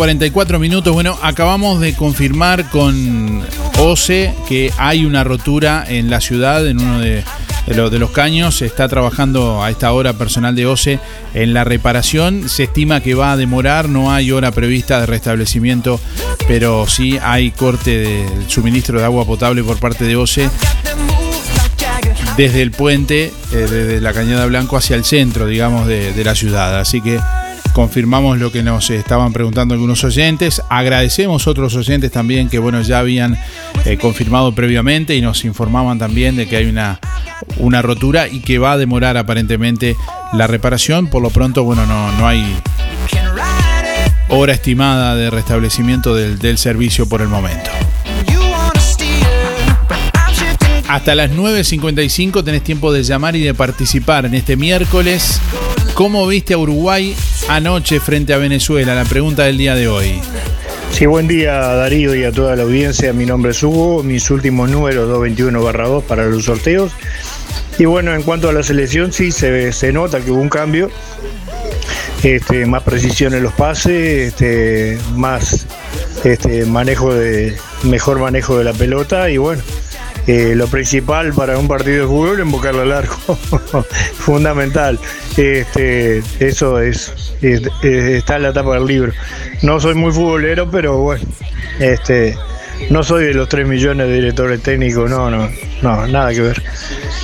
44 minutos. Bueno, acabamos de confirmar con OCE que hay una rotura en la ciudad, en uno de de, lo- de los caños. Está trabajando a esta hora personal de OCE en la reparación. Se estima que va a demorar, no hay hora prevista de restablecimiento, pero sí hay corte del suministro de agua potable por parte de OCE desde el puente, eh, desde la Cañada Blanco hacia el centro, digamos, de, de la ciudad. Así que confirmamos lo que nos estaban preguntando algunos oyentes. Agradecemos a otros oyentes también que, bueno, ya habían eh, confirmado previamente y nos informaban también de que hay una, una rotura y que va a demorar aparentemente la reparación. Por lo pronto, bueno, no, no hay hora estimada de restablecimiento del, del servicio por el momento. Hasta las 9.55 tenés tiempo de llamar y de participar en este miércoles. ¿Cómo viste a Uruguay anoche frente a Venezuela? La pregunta del día de hoy. Sí, buen día Darío y a toda la audiencia. Mi nombre es Hugo, mis últimos números 221-2 para los sorteos. Y bueno, en cuanto a la selección, sí se, se nota que hubo un cambio. Este, más precisión en los pases, este, más este, manejo de, mejor manejo de la pelota y bueno, eh, lo principal para un partido de fútbol es invocarlo al arco, fundamental. Este, eso es, es- es- está en la tapa del libro. No soy muy futbolero, pero bueno, este, no soy de los 3 millones de directores técnicos, no, no, no, nada que ver.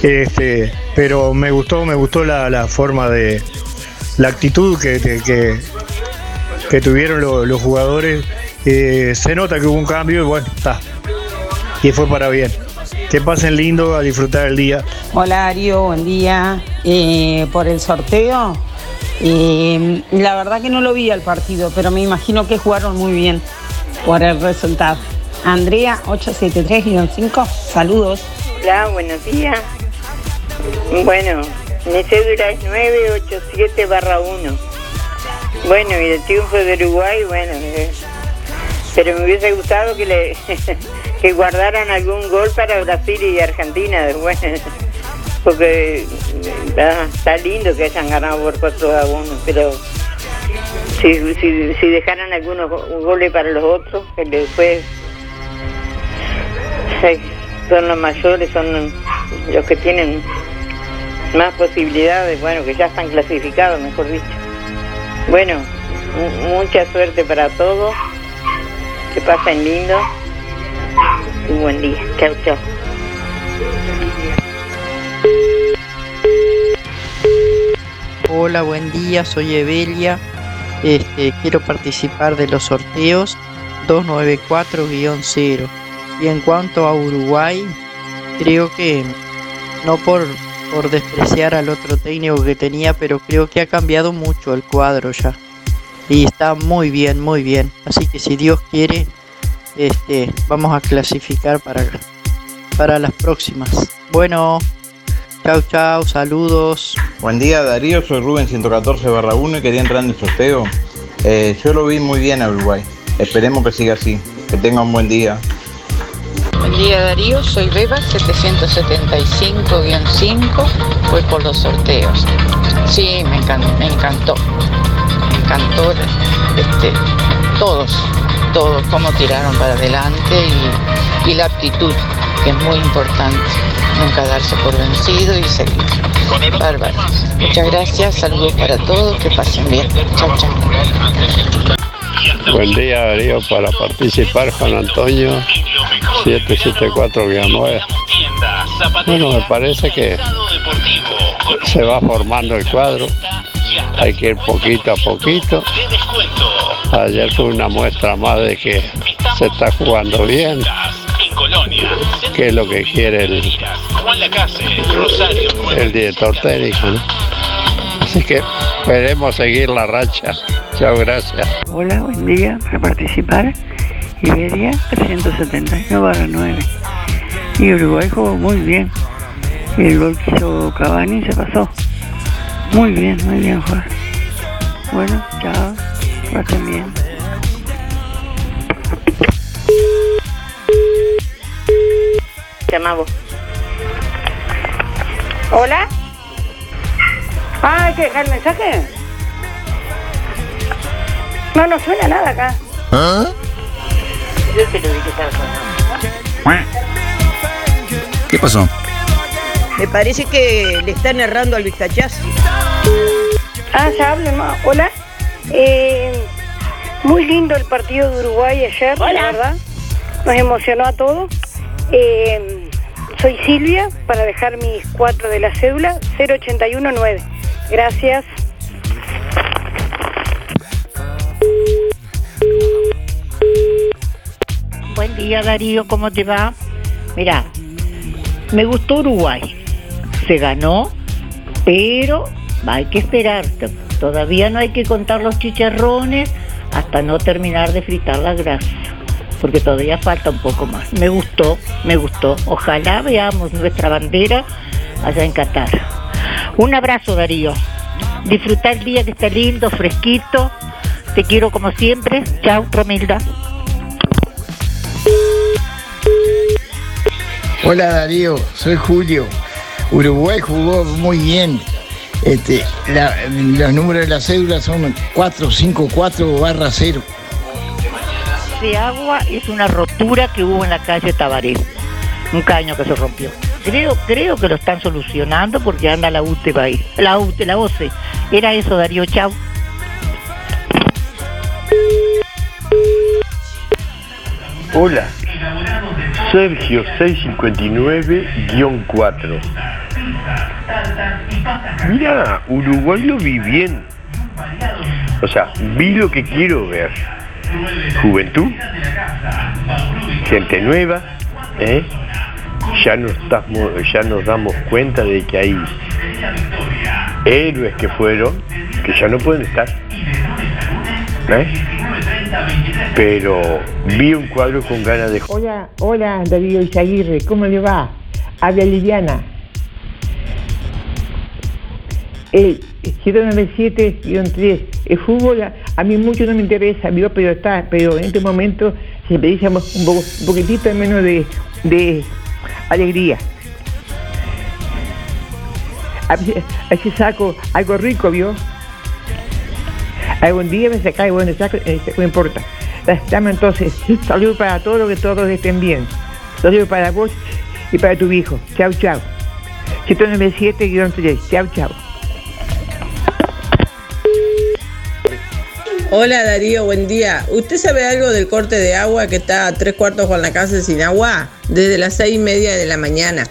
Este, pero me gustó, me gustó la, la forma de, la actitud que, que, que- tuvieron lo- los jugadores. Eh, se nota que hubo un cambio y bueno, está. Y fue para bien. Que pasen lindo a disfrutar el día. Hola Darío, buen día. Eh, por el sorteo, eh, la verdad que no lo vi al partido, pero me imagino que jugaron muy bien por el resultado. Andrea 873-5, saludos. Hola, buenos días. Bueno, mi cédula es 987 barra 1. Bueno, y el triunfo de Uruguay, bueno, eh, pero me hubiese gustado que le que guardaran algún gol para Brasil y Argentina después, porque eh, ah, está lindo que hayan ganado por 4 a 1, pero si, si, si dejaran algunos go- goles para los otros, que después son los mayores, son los que tienen más posibilidades, bueno, que ya están clasificados, mejor dicho. Bueno, mu- mucha suerte para todos, pasen lindo y buen día. Chao, chao. Hola, buen día, soy Evelia. Este, quiero participar de los sorteos 294-0. Y en cuanto a Uruguay, creo que no por, por despreciar al otro técnico que tenía, pero creo que ha cambiado mucho el cuadro ya. Y está muy bien, muy bien. Así que si Dios quiere, este, vamos a clasificar para, para las próximas. Bueno, chau chau, saludos. Buen día Darío, soy Rubén 114 barra 1 y quería entrar en el sorteo. Eh, yo lo vi muy bien a Uruguay. Esperemos que siga así. Que tenga un buen día. Buen día Darío, soy Beba 775-5, voy por los sorteos. Sí, me encantó, me encantó, encantó este, todos, todos, cómo tiraron para adelante y, y la actitud, que es muy importante, nunca darse por vencido y seguir. Bárbaro. Muchas gracias, saludos para todos, que pasen bien. Chao, chao. Buen día Darío, para participar Juan Antonio 774-9. Bueno, me parece que se va formando el cuadro, hay que ir poquito a poquito. Ayer fue una muestra más de que se está jugando bien, que es lo que quiere el, el director técnico. ¿no? Así que esperemos seguir la racha. Chao, gracias. Hola, buen día. Para participar, Iberia 371 barra 9. Y Uruguay jugó muy bien. Y el gol que hizo Cavani se pasó. Muy bien, muy bien, Juan. Bueno, chao. Pasen bien. Llamamos. ¿Hola? Ah, ¿hay que dejar el mensaje? No, no suena nada acá. Yo te lo vi que estaba sonando. ¿Qué pasó? Me parece que le están errando al Vizcachazo. Ah, ya hablen más. Hola. Eh, muy lindo el partido de Uruguay ayer, la verdad. Nos emocionó a todos. Eh, soy Silvia, para dejar mis cuatro de la cédula, 0819. Gracias. Buen día Darío, ¿cómo te va? Mira, me gustó Uruguay. Se ganó, pero hay que esperar. Todavía no hay que contar los chicharrones hasta no terminar de fritar la grasa. Porque todavía falta un poco más. Me gustó, me gustó. Ojalá veamos nuestra bandera allá en Qatar. Un abrazo Darío. Disfrutar el día que está lindo, fresquito. Te quiero como siempre. Chao, Romilda. Hola Darío, soy Julio. Uruguay jugó muy bien. Este, la- los números de la cédula son 454 barra 0. de agua es una rotura que hubo en la calle Tabaré. Un caño que se rompió. Creo, creo que lo están solucionando porque anda la UTE ahí. La UTE, la OCE. Era eso, Darío. Chau. Hola, Sergio 659-4. Mira, Uruguay lo vi bien. O sea, vi lo que quiero ver. Juventud, gente nueva, ¿eh? ya, no estamos, ya nos damos cuenta de que hay héroes que fueron, que ya no pueden estar. ¿eh? Pero vi un cuadro con ganas de Hola, hola Darío Izaguirre, ¿cómo le va? Habla Liliana. El 797-3, el fútbol a, mí mucho no me interesa, ¿vio? pero está, pero en este momento se precisa un, poco- un poquitito menos de, de alegría. A ver, a ver si saco algo rico, ¿vio? Algún día me saca, bueno, saco, eh, no importa. Da- Dame entonces, salud para todos, que todos estén bien. Salud para vos y para tu hijo. Chau, chau. 797-3. Chau, chau. Hola Darío, buen día. ¿Usted sabe algo del corte de agua que está a tres cuartos con la casa sin agua? Desde las seis y media de la mañana.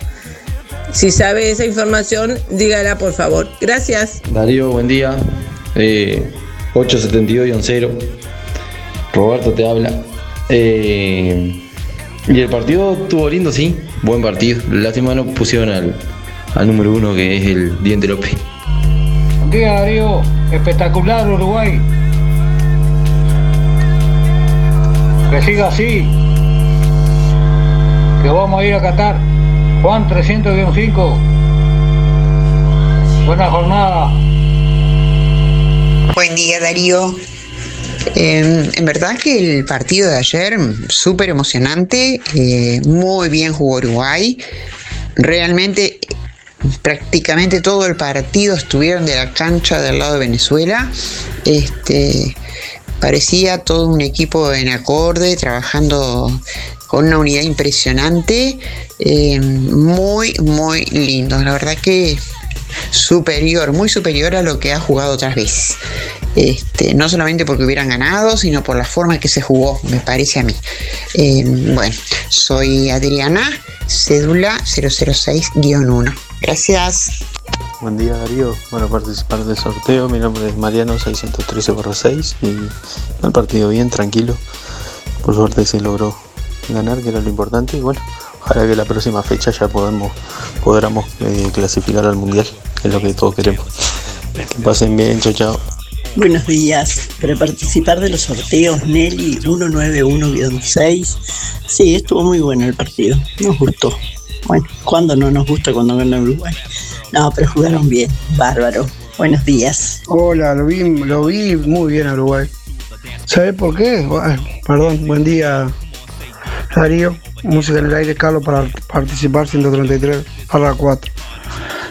Si sabe esa información, dígala por favor. Gracias. Darío, buen día. Eh, 872-0. Roberto te habla. Eh, y el partido estuvo lindo, sí. Buen partido. Lástima no pusieron al, al número uno que es el Diente López. Buen día Darío, espectacular Uruguay. Que siga así. Que vamos a ir a Qatar. Juan 300-5. Buena jornada. Buen día, Darío. Eh, en verdad que el partido de ayer, súper emocionante, eh, muy bien jugó Uruguay. Realmente, prácticamente todo el partido estuvieron de la cancha del lado de Venezuela. Este, parecía todo un equipo en acorde, trabajando con una unidad impresionante. eh, muy, muy lindo. La verdad que superior, muy superior a lo que ha jugado otras veces. Este, no solamente porque hubieran ganado, sino por la forma que se jugó, me parece a mí. Eh, bueno, soy Adriana, cédula 006-1. Gracias. Buen día Darío, bueno participar del sorteo, mi nombre es Mariano 613-6 y el partido bien, tranquilo, por suerte se logró ganar, que era lo importante y bueno, ojalá que la próxima fecha ya podamos, podamos eh, clasificar al mundial, es lo que todos queremos. Que pasen bien, chao chao. Buenos días. Para participar de los sorteos Nelly 191-6. Sí, estuvo muy bueno el partido. Nos gustó. Bueno, ¿cuándo no nos gusta cuando gana Uruguay? No, pero jugaron bien. Bárbaro. Buenos días. Hola, lo vi, lo vi muy bien a Uruguay. ¿Sabes por qué? Ah, Perdón, buen día, Darío. Música en el aire, Carlos, para participar 133 para 4.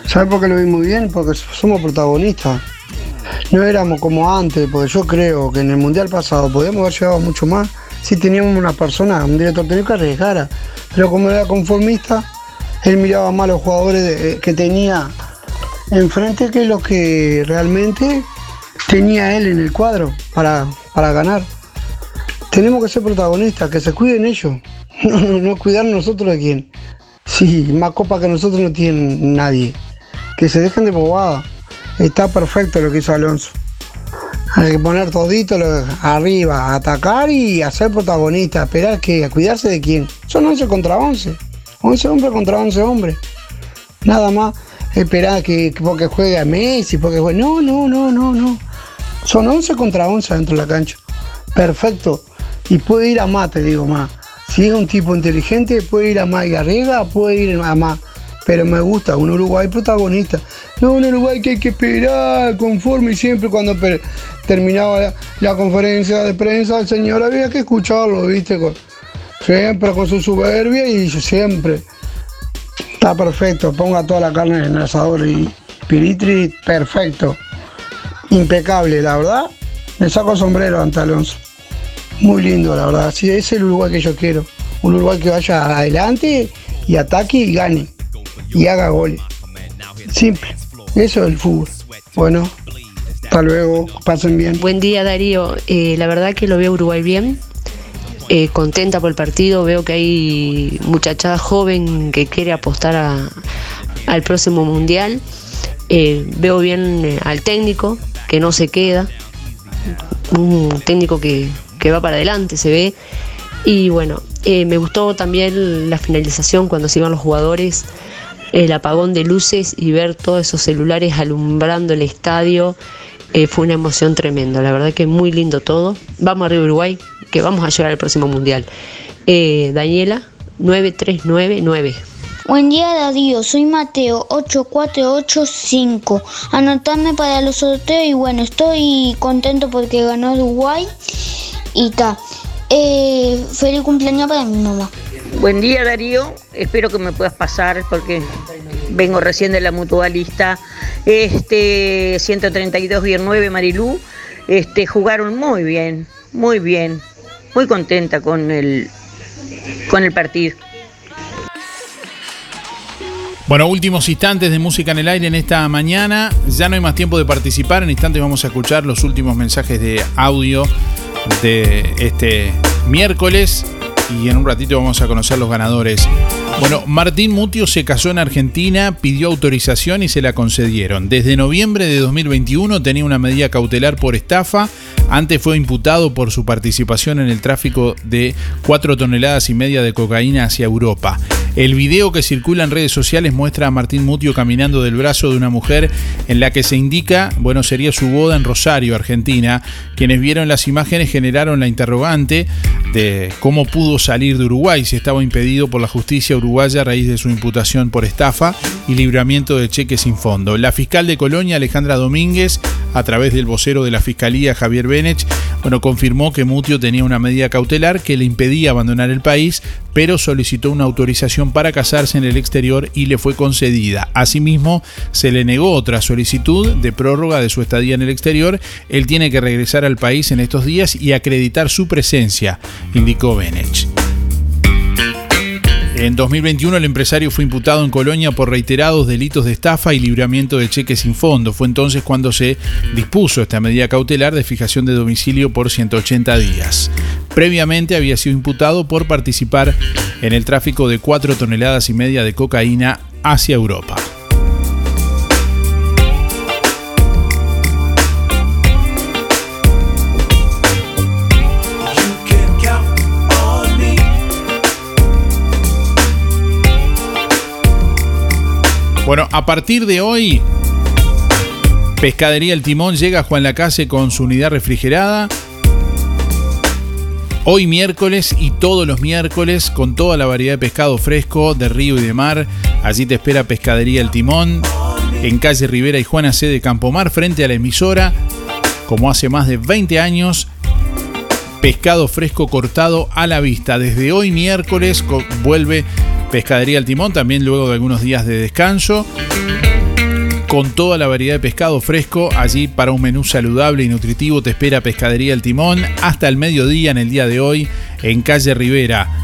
¿Sabes por qué lo vi muy bien? Porque somos protagonistas. No éramos como antes, porque yo creo que en el mundial pasado podíamos haber llegado mucho más si teníamos una persona, un director técnico que arriesgara. Pero como era conformista, él miraba más los jugadores de- que tenía enfrente que los que realmente tenía él en el cuadro para, para ganar. Tenemos que ser protagonistas, que se cuiden ellos, no, no, no cuidar nosotros de quién. Sí, más copa que nosotros no tiene nadie. Que se dejen de bobada. Está perfecto lo que hizo Alonso. Hay que poner todito arriba, atacar y hacer protagonista. Esperar que, a cuidarse de quién. Son 11 contra 11. 11 hombres contra 11 hombres. Nada más esperar que, que porque juegue Messi, porque juegue. No, no, no, no, no. Son 11 contra 11 dentro de la cancha. Perfecto. Y puede ir a más, te digo más. Si es un tipo inteligente, puede ir a más. Y arriesga, puede ir a más. Pero me gusta, un Uruguay protagonista. No un Uruguay que hay que esperar, conforme y siempre cuando terminaba la, conferencia de prensa, el señor había que escucharlo, ¿viste? Con- siempre con su soberbia y siempre. Está perfecto, ponga toda la carne en el asador y Piritri, perfecto. Impecable, la verdad. Me saco sombrero ante Alonso. Muy lindo, la verdad. Sí, es el Uruguay que yo quiero. Un Uruguay que vaya adelante y ataque y gane. Y haga goles. Simple. Eso es el fútbol. Bueno, hasta luego. Pasen bien. Buen día Darío, Eh, la verdad que lo veo Uruguay bien, Eh, contenta por el partido, veo que hay muchachada joven que quiere apostar a- al próximo mundial, Eh, veo bien eh, al técnico que no se queda, un técnico que, que va para adelante, se ve, y bueno, eh, me gustó también la finalización cuando se iban los jugadores, el apagón de luces y ver todos esos celulares alumbrando el estadio. eh, fue una emoción tremenda, la verdad que muy lindo todo. Vamos arriba Uruguay, que vamos a llegar al próximo mundial. Eh, Daniela, 9399. Buen día Darío, soy Mateo 8485. Anotame para los sorteos y bueno, estoy contento porque ganó Uruguay y ta. Eh, feliz cumpleaños para mi mamá. Buen día Darío, espero que me puedas pasar porque vengo recién de la mutualista. Este 132-9 Marilú, este jugaron muy bien, muy bien, muy contenta con el con el partido. Bueno, últimos instantes de música en el aire en esta mañana. Ya no hay más tiempo de participar. En instantes vamos a escuchar los últimos mensajes de audio de este miércoles. Y en un ratito vamos a conocer los ganadores. Bueno, Martín Mutio se casó en Argentina, pidió autorización y se la concedieron. Desde noviembre de 2021 tenía una medida cautelar por estafa. Antes fue imputado por su participación en el tráfico de 4 toneladas y media de cocaína hacia Europa. El video que circula en redes sociales muestra a Martín Mutio caminando del brazo de una mujer en la que se indica, bueno, sería su boda en Rosario, Argentina. Quienes vieron las imágenes generaron la interrogante de cómo pudo salir de Uruguay si estaba impedido por la justicia uruguaya a raíz de su imputación por estafa y libramiento de cheques sin fondo. La fiscal de Colonia, Alejandra Domínguez, a través del vocero de la Fiscalía, Javier Benech, bueno, confirmó que Mutio tenía una medida cautelar que le impedía abandonar el país, pero solicitó una autorización para casarse en el exterior y le fue concedida. Asimismo, se le negó otra solicitud de prórroga de su estadía en el exterior. Él tiene que regresar al país en estos días y acreditar su presencia, indicó Benech. En 2021 el empresario fue imputado en Colonia por reiterados delitos de estafa y libramiento de cheques sin fondo. Fue entonces cuando se dispuso esta medida cautelar de fijación de domicilio por 180 días. Previamente había sido imputado por participar en el tráfico de 4 toneladas y media de cocaína hacia Europa. Bueno, a partir de hoy, Pescadería El Timón llega a Juan Lacase con su unidad refrigerada. Hoy miércoles y todos los miércoles con toda la variedad de pescado fresco de río y de mar. Allí te espera Pescadería El Timón en calle Rivera y Juana C de Campomar frente a la emisora. Como hace más de 20 años, pescado fresco cortado a la vista. Desde hoy miércoles co- vuelve Pescadería El Timón, también luego de algunos días de descanso. Con toda la variedad de pescado fresco, allí para un menú saludable y nutritivo te espera Pescadería El Timón hasta el mediodía en el día de hoy en calle Rivera.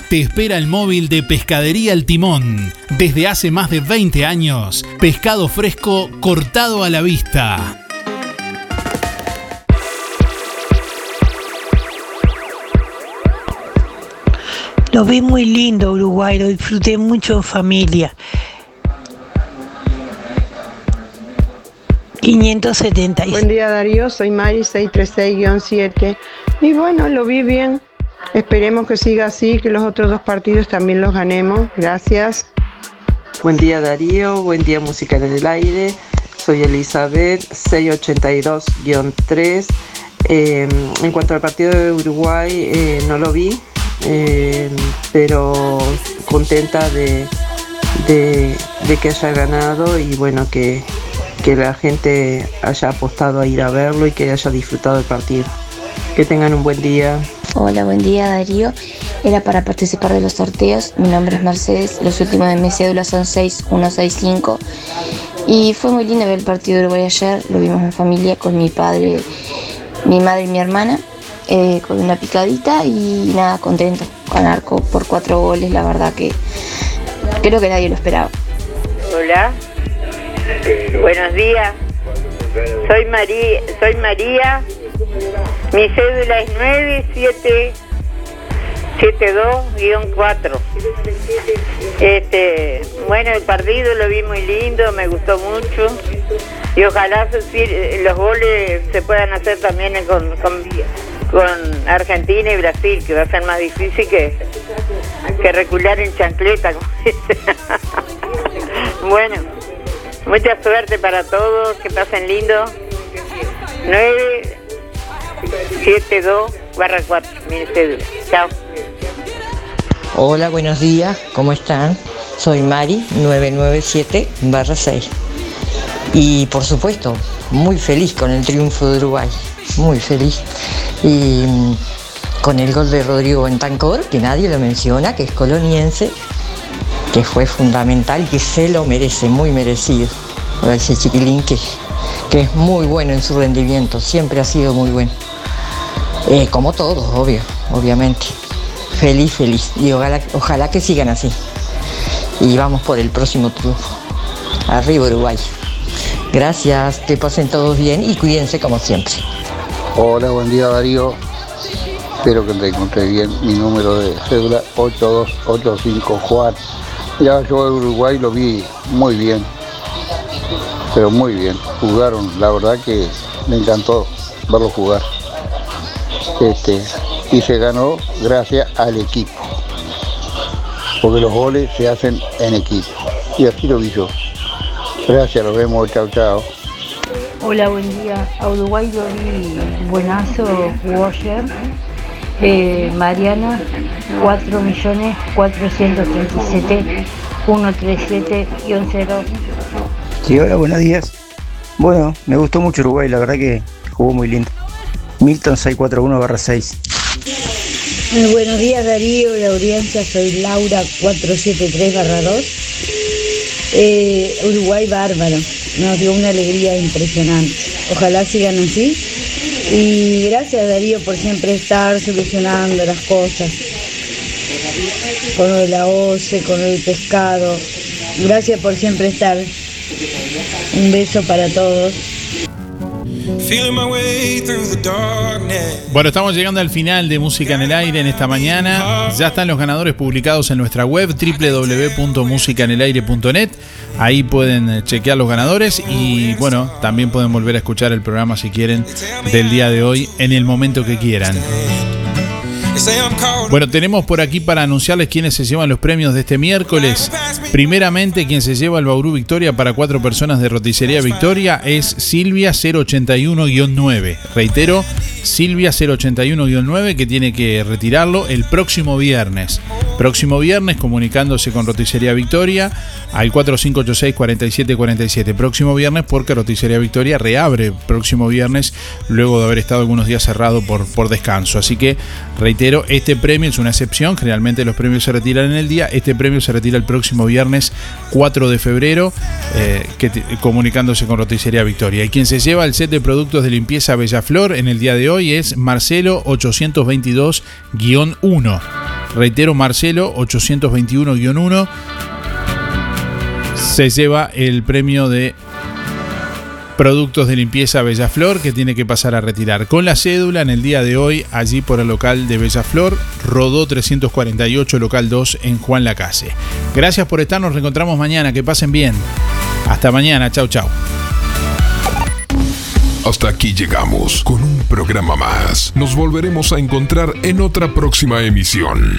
te espera el móvil de Pescadería El Timón. Desde hace más de 20 años, pescado fresco cortado a la vista. Lo vi muy lindo Uruguay, lo disfruté mucho en familia. 576. Buen día Darío, soy Mari 636-7 y bueno, lo vi bien. Esperemos que siga así, que los otros dos partidos también los ganemos. Gracias. Buen día Darío, buen día Música en el Aire. Soy Elizabeth 682-3. Eh, en cuanto al partido de Uruguay, eh, no lo vi, eh, pero contenta de, que haya ganado y bueno, que, que la gente haya apostado a ir a verlo y que haya disfrutado del partido. Que tengan un buen día. Hola, buen día Darío. Era para participar de los sorteos. Mi nombre es Mercedes. Los últimos de mi cédula son 6165. Y fue muy lindo ver el partido de Uruguay ayer. Lo vimos en familia con mi padre, mi madre y mi hermana. eh, con una picadita y nada, contento. Ganar co- por cuatro goles, la verdad que creo que nadie lo esperaba. Hola. Buenos días. Soy María, soy María. Mi cédula es 9772-4. Este, bueno, el partido lo vi muy lindo, me gustó mucho. Y ojalá los goles se puedan hacer también con, con, Argentina y Brasil, que va a ser más difícil que, que recular en chancleta. bueno, mucha suerte para todos, que pasen lindo. 972 barra 4, mi cédula. Chao. Hola, buenos días, ¿cómo están? Soy Mari 997 6. Y por supuesto, muy feliz con el triunfo de Uruguay, muy feliz. Y mm, con el gol de Rodrigo Bentancor, que nadie lo menciona, que es coloniense, que fue fundamental que se lo merece, muy merecido. Ese chiquilín que, que es muy bueno en su rendimiento, siempre ha sido muy bueno. Eh, como todos, obvio, obviamente. Feliz, feliz. Y ojalá, que sigan así. Y vamos por el próximo triunfo. Arriba Uruguay. Gracias, que pasen todos bien y cuídense como siempre. Hola, buen día Darío. Espero que te encontré bien. Mi número de cédula 82854. Ya yo en Uruguay lo vi muy bien. Pero muy bien. Jugaron, la verdad que me encantó verlo jugar. Este, y se ganó gracias al equipo. Porque los goles se hacen en equipo. Y así lo vi yo. Gracias, nos vemos, chao, chao. Hola, buen día. A Uruguay lo vi buenazo, jugó ayer. Eh, Mariana, 4.437.137-0. Sí, hola, buenos días. Bueno, me gustó mucho Uruguay, la verdad que jugó muy lindo. Milton 641 6. Eh, buenos días Darío, la audiencia, soy Laura 473-2. Eh, Uruguay bárbaro, nos dio una alegría impresionante. Ojalá sigan así. Y gracias Darío por siempre estar solucionando las cosas. Con lo de la OCE, con del pescado. Gracias por siempre estar. Un beso para todos. Bueno, estamos llegando al final de Música en el Aire en esta mañana. Ya están los ganadores publicados en nuestra web www.musicanelaire.net. Ahí pueden eh, chequear los ganadores y bueno, también pueden volver a escuchar el programa si quieren del día de hoy en el momento que quieran. Bueno, tenemos por aquí para anunciarles quiénes se llevan los premios de este miércoles. Primeramente, quien se lleva el Bauru Victoria para cuatro personas de Roticería Victoria es Silvia 081-9. Reitero, Silvia 081-9 que tiene que retirarlo el próximo viernes. próximo viernes comunicándose con Roticería Victoria al 4586-4747. Próximo viernes porque Roticería Victoria reabre próximo viernes luego de haber estado algunos días cerrado por, por descanso. Así que reitero, este premio es una excepción. Generalmente los premios se retiran en el día. Este premio se retira el próximo viernes 4 de febrero eh, comunicándose con Roticería Victoria. Y quien se lleva el set de productos de limpieza Bellaflor en el día de hoy es Marcelo 822-1. Reitero, Marcelo 821-1 se lleva el premio de productos de limpieza Bellaflor que tiene que pasar a retirar con la cédula en el día de hoy allí por el local de Bellaflor, Rodó 348, local 2 en Juan Lacase. Gracias por estar, nos reencontramos mañana, que pasen bien. Hasta mañana, chau chau. Hasta aquí llegamos con un programa más. Nos volveremos a encontrar en otra próxima emisión.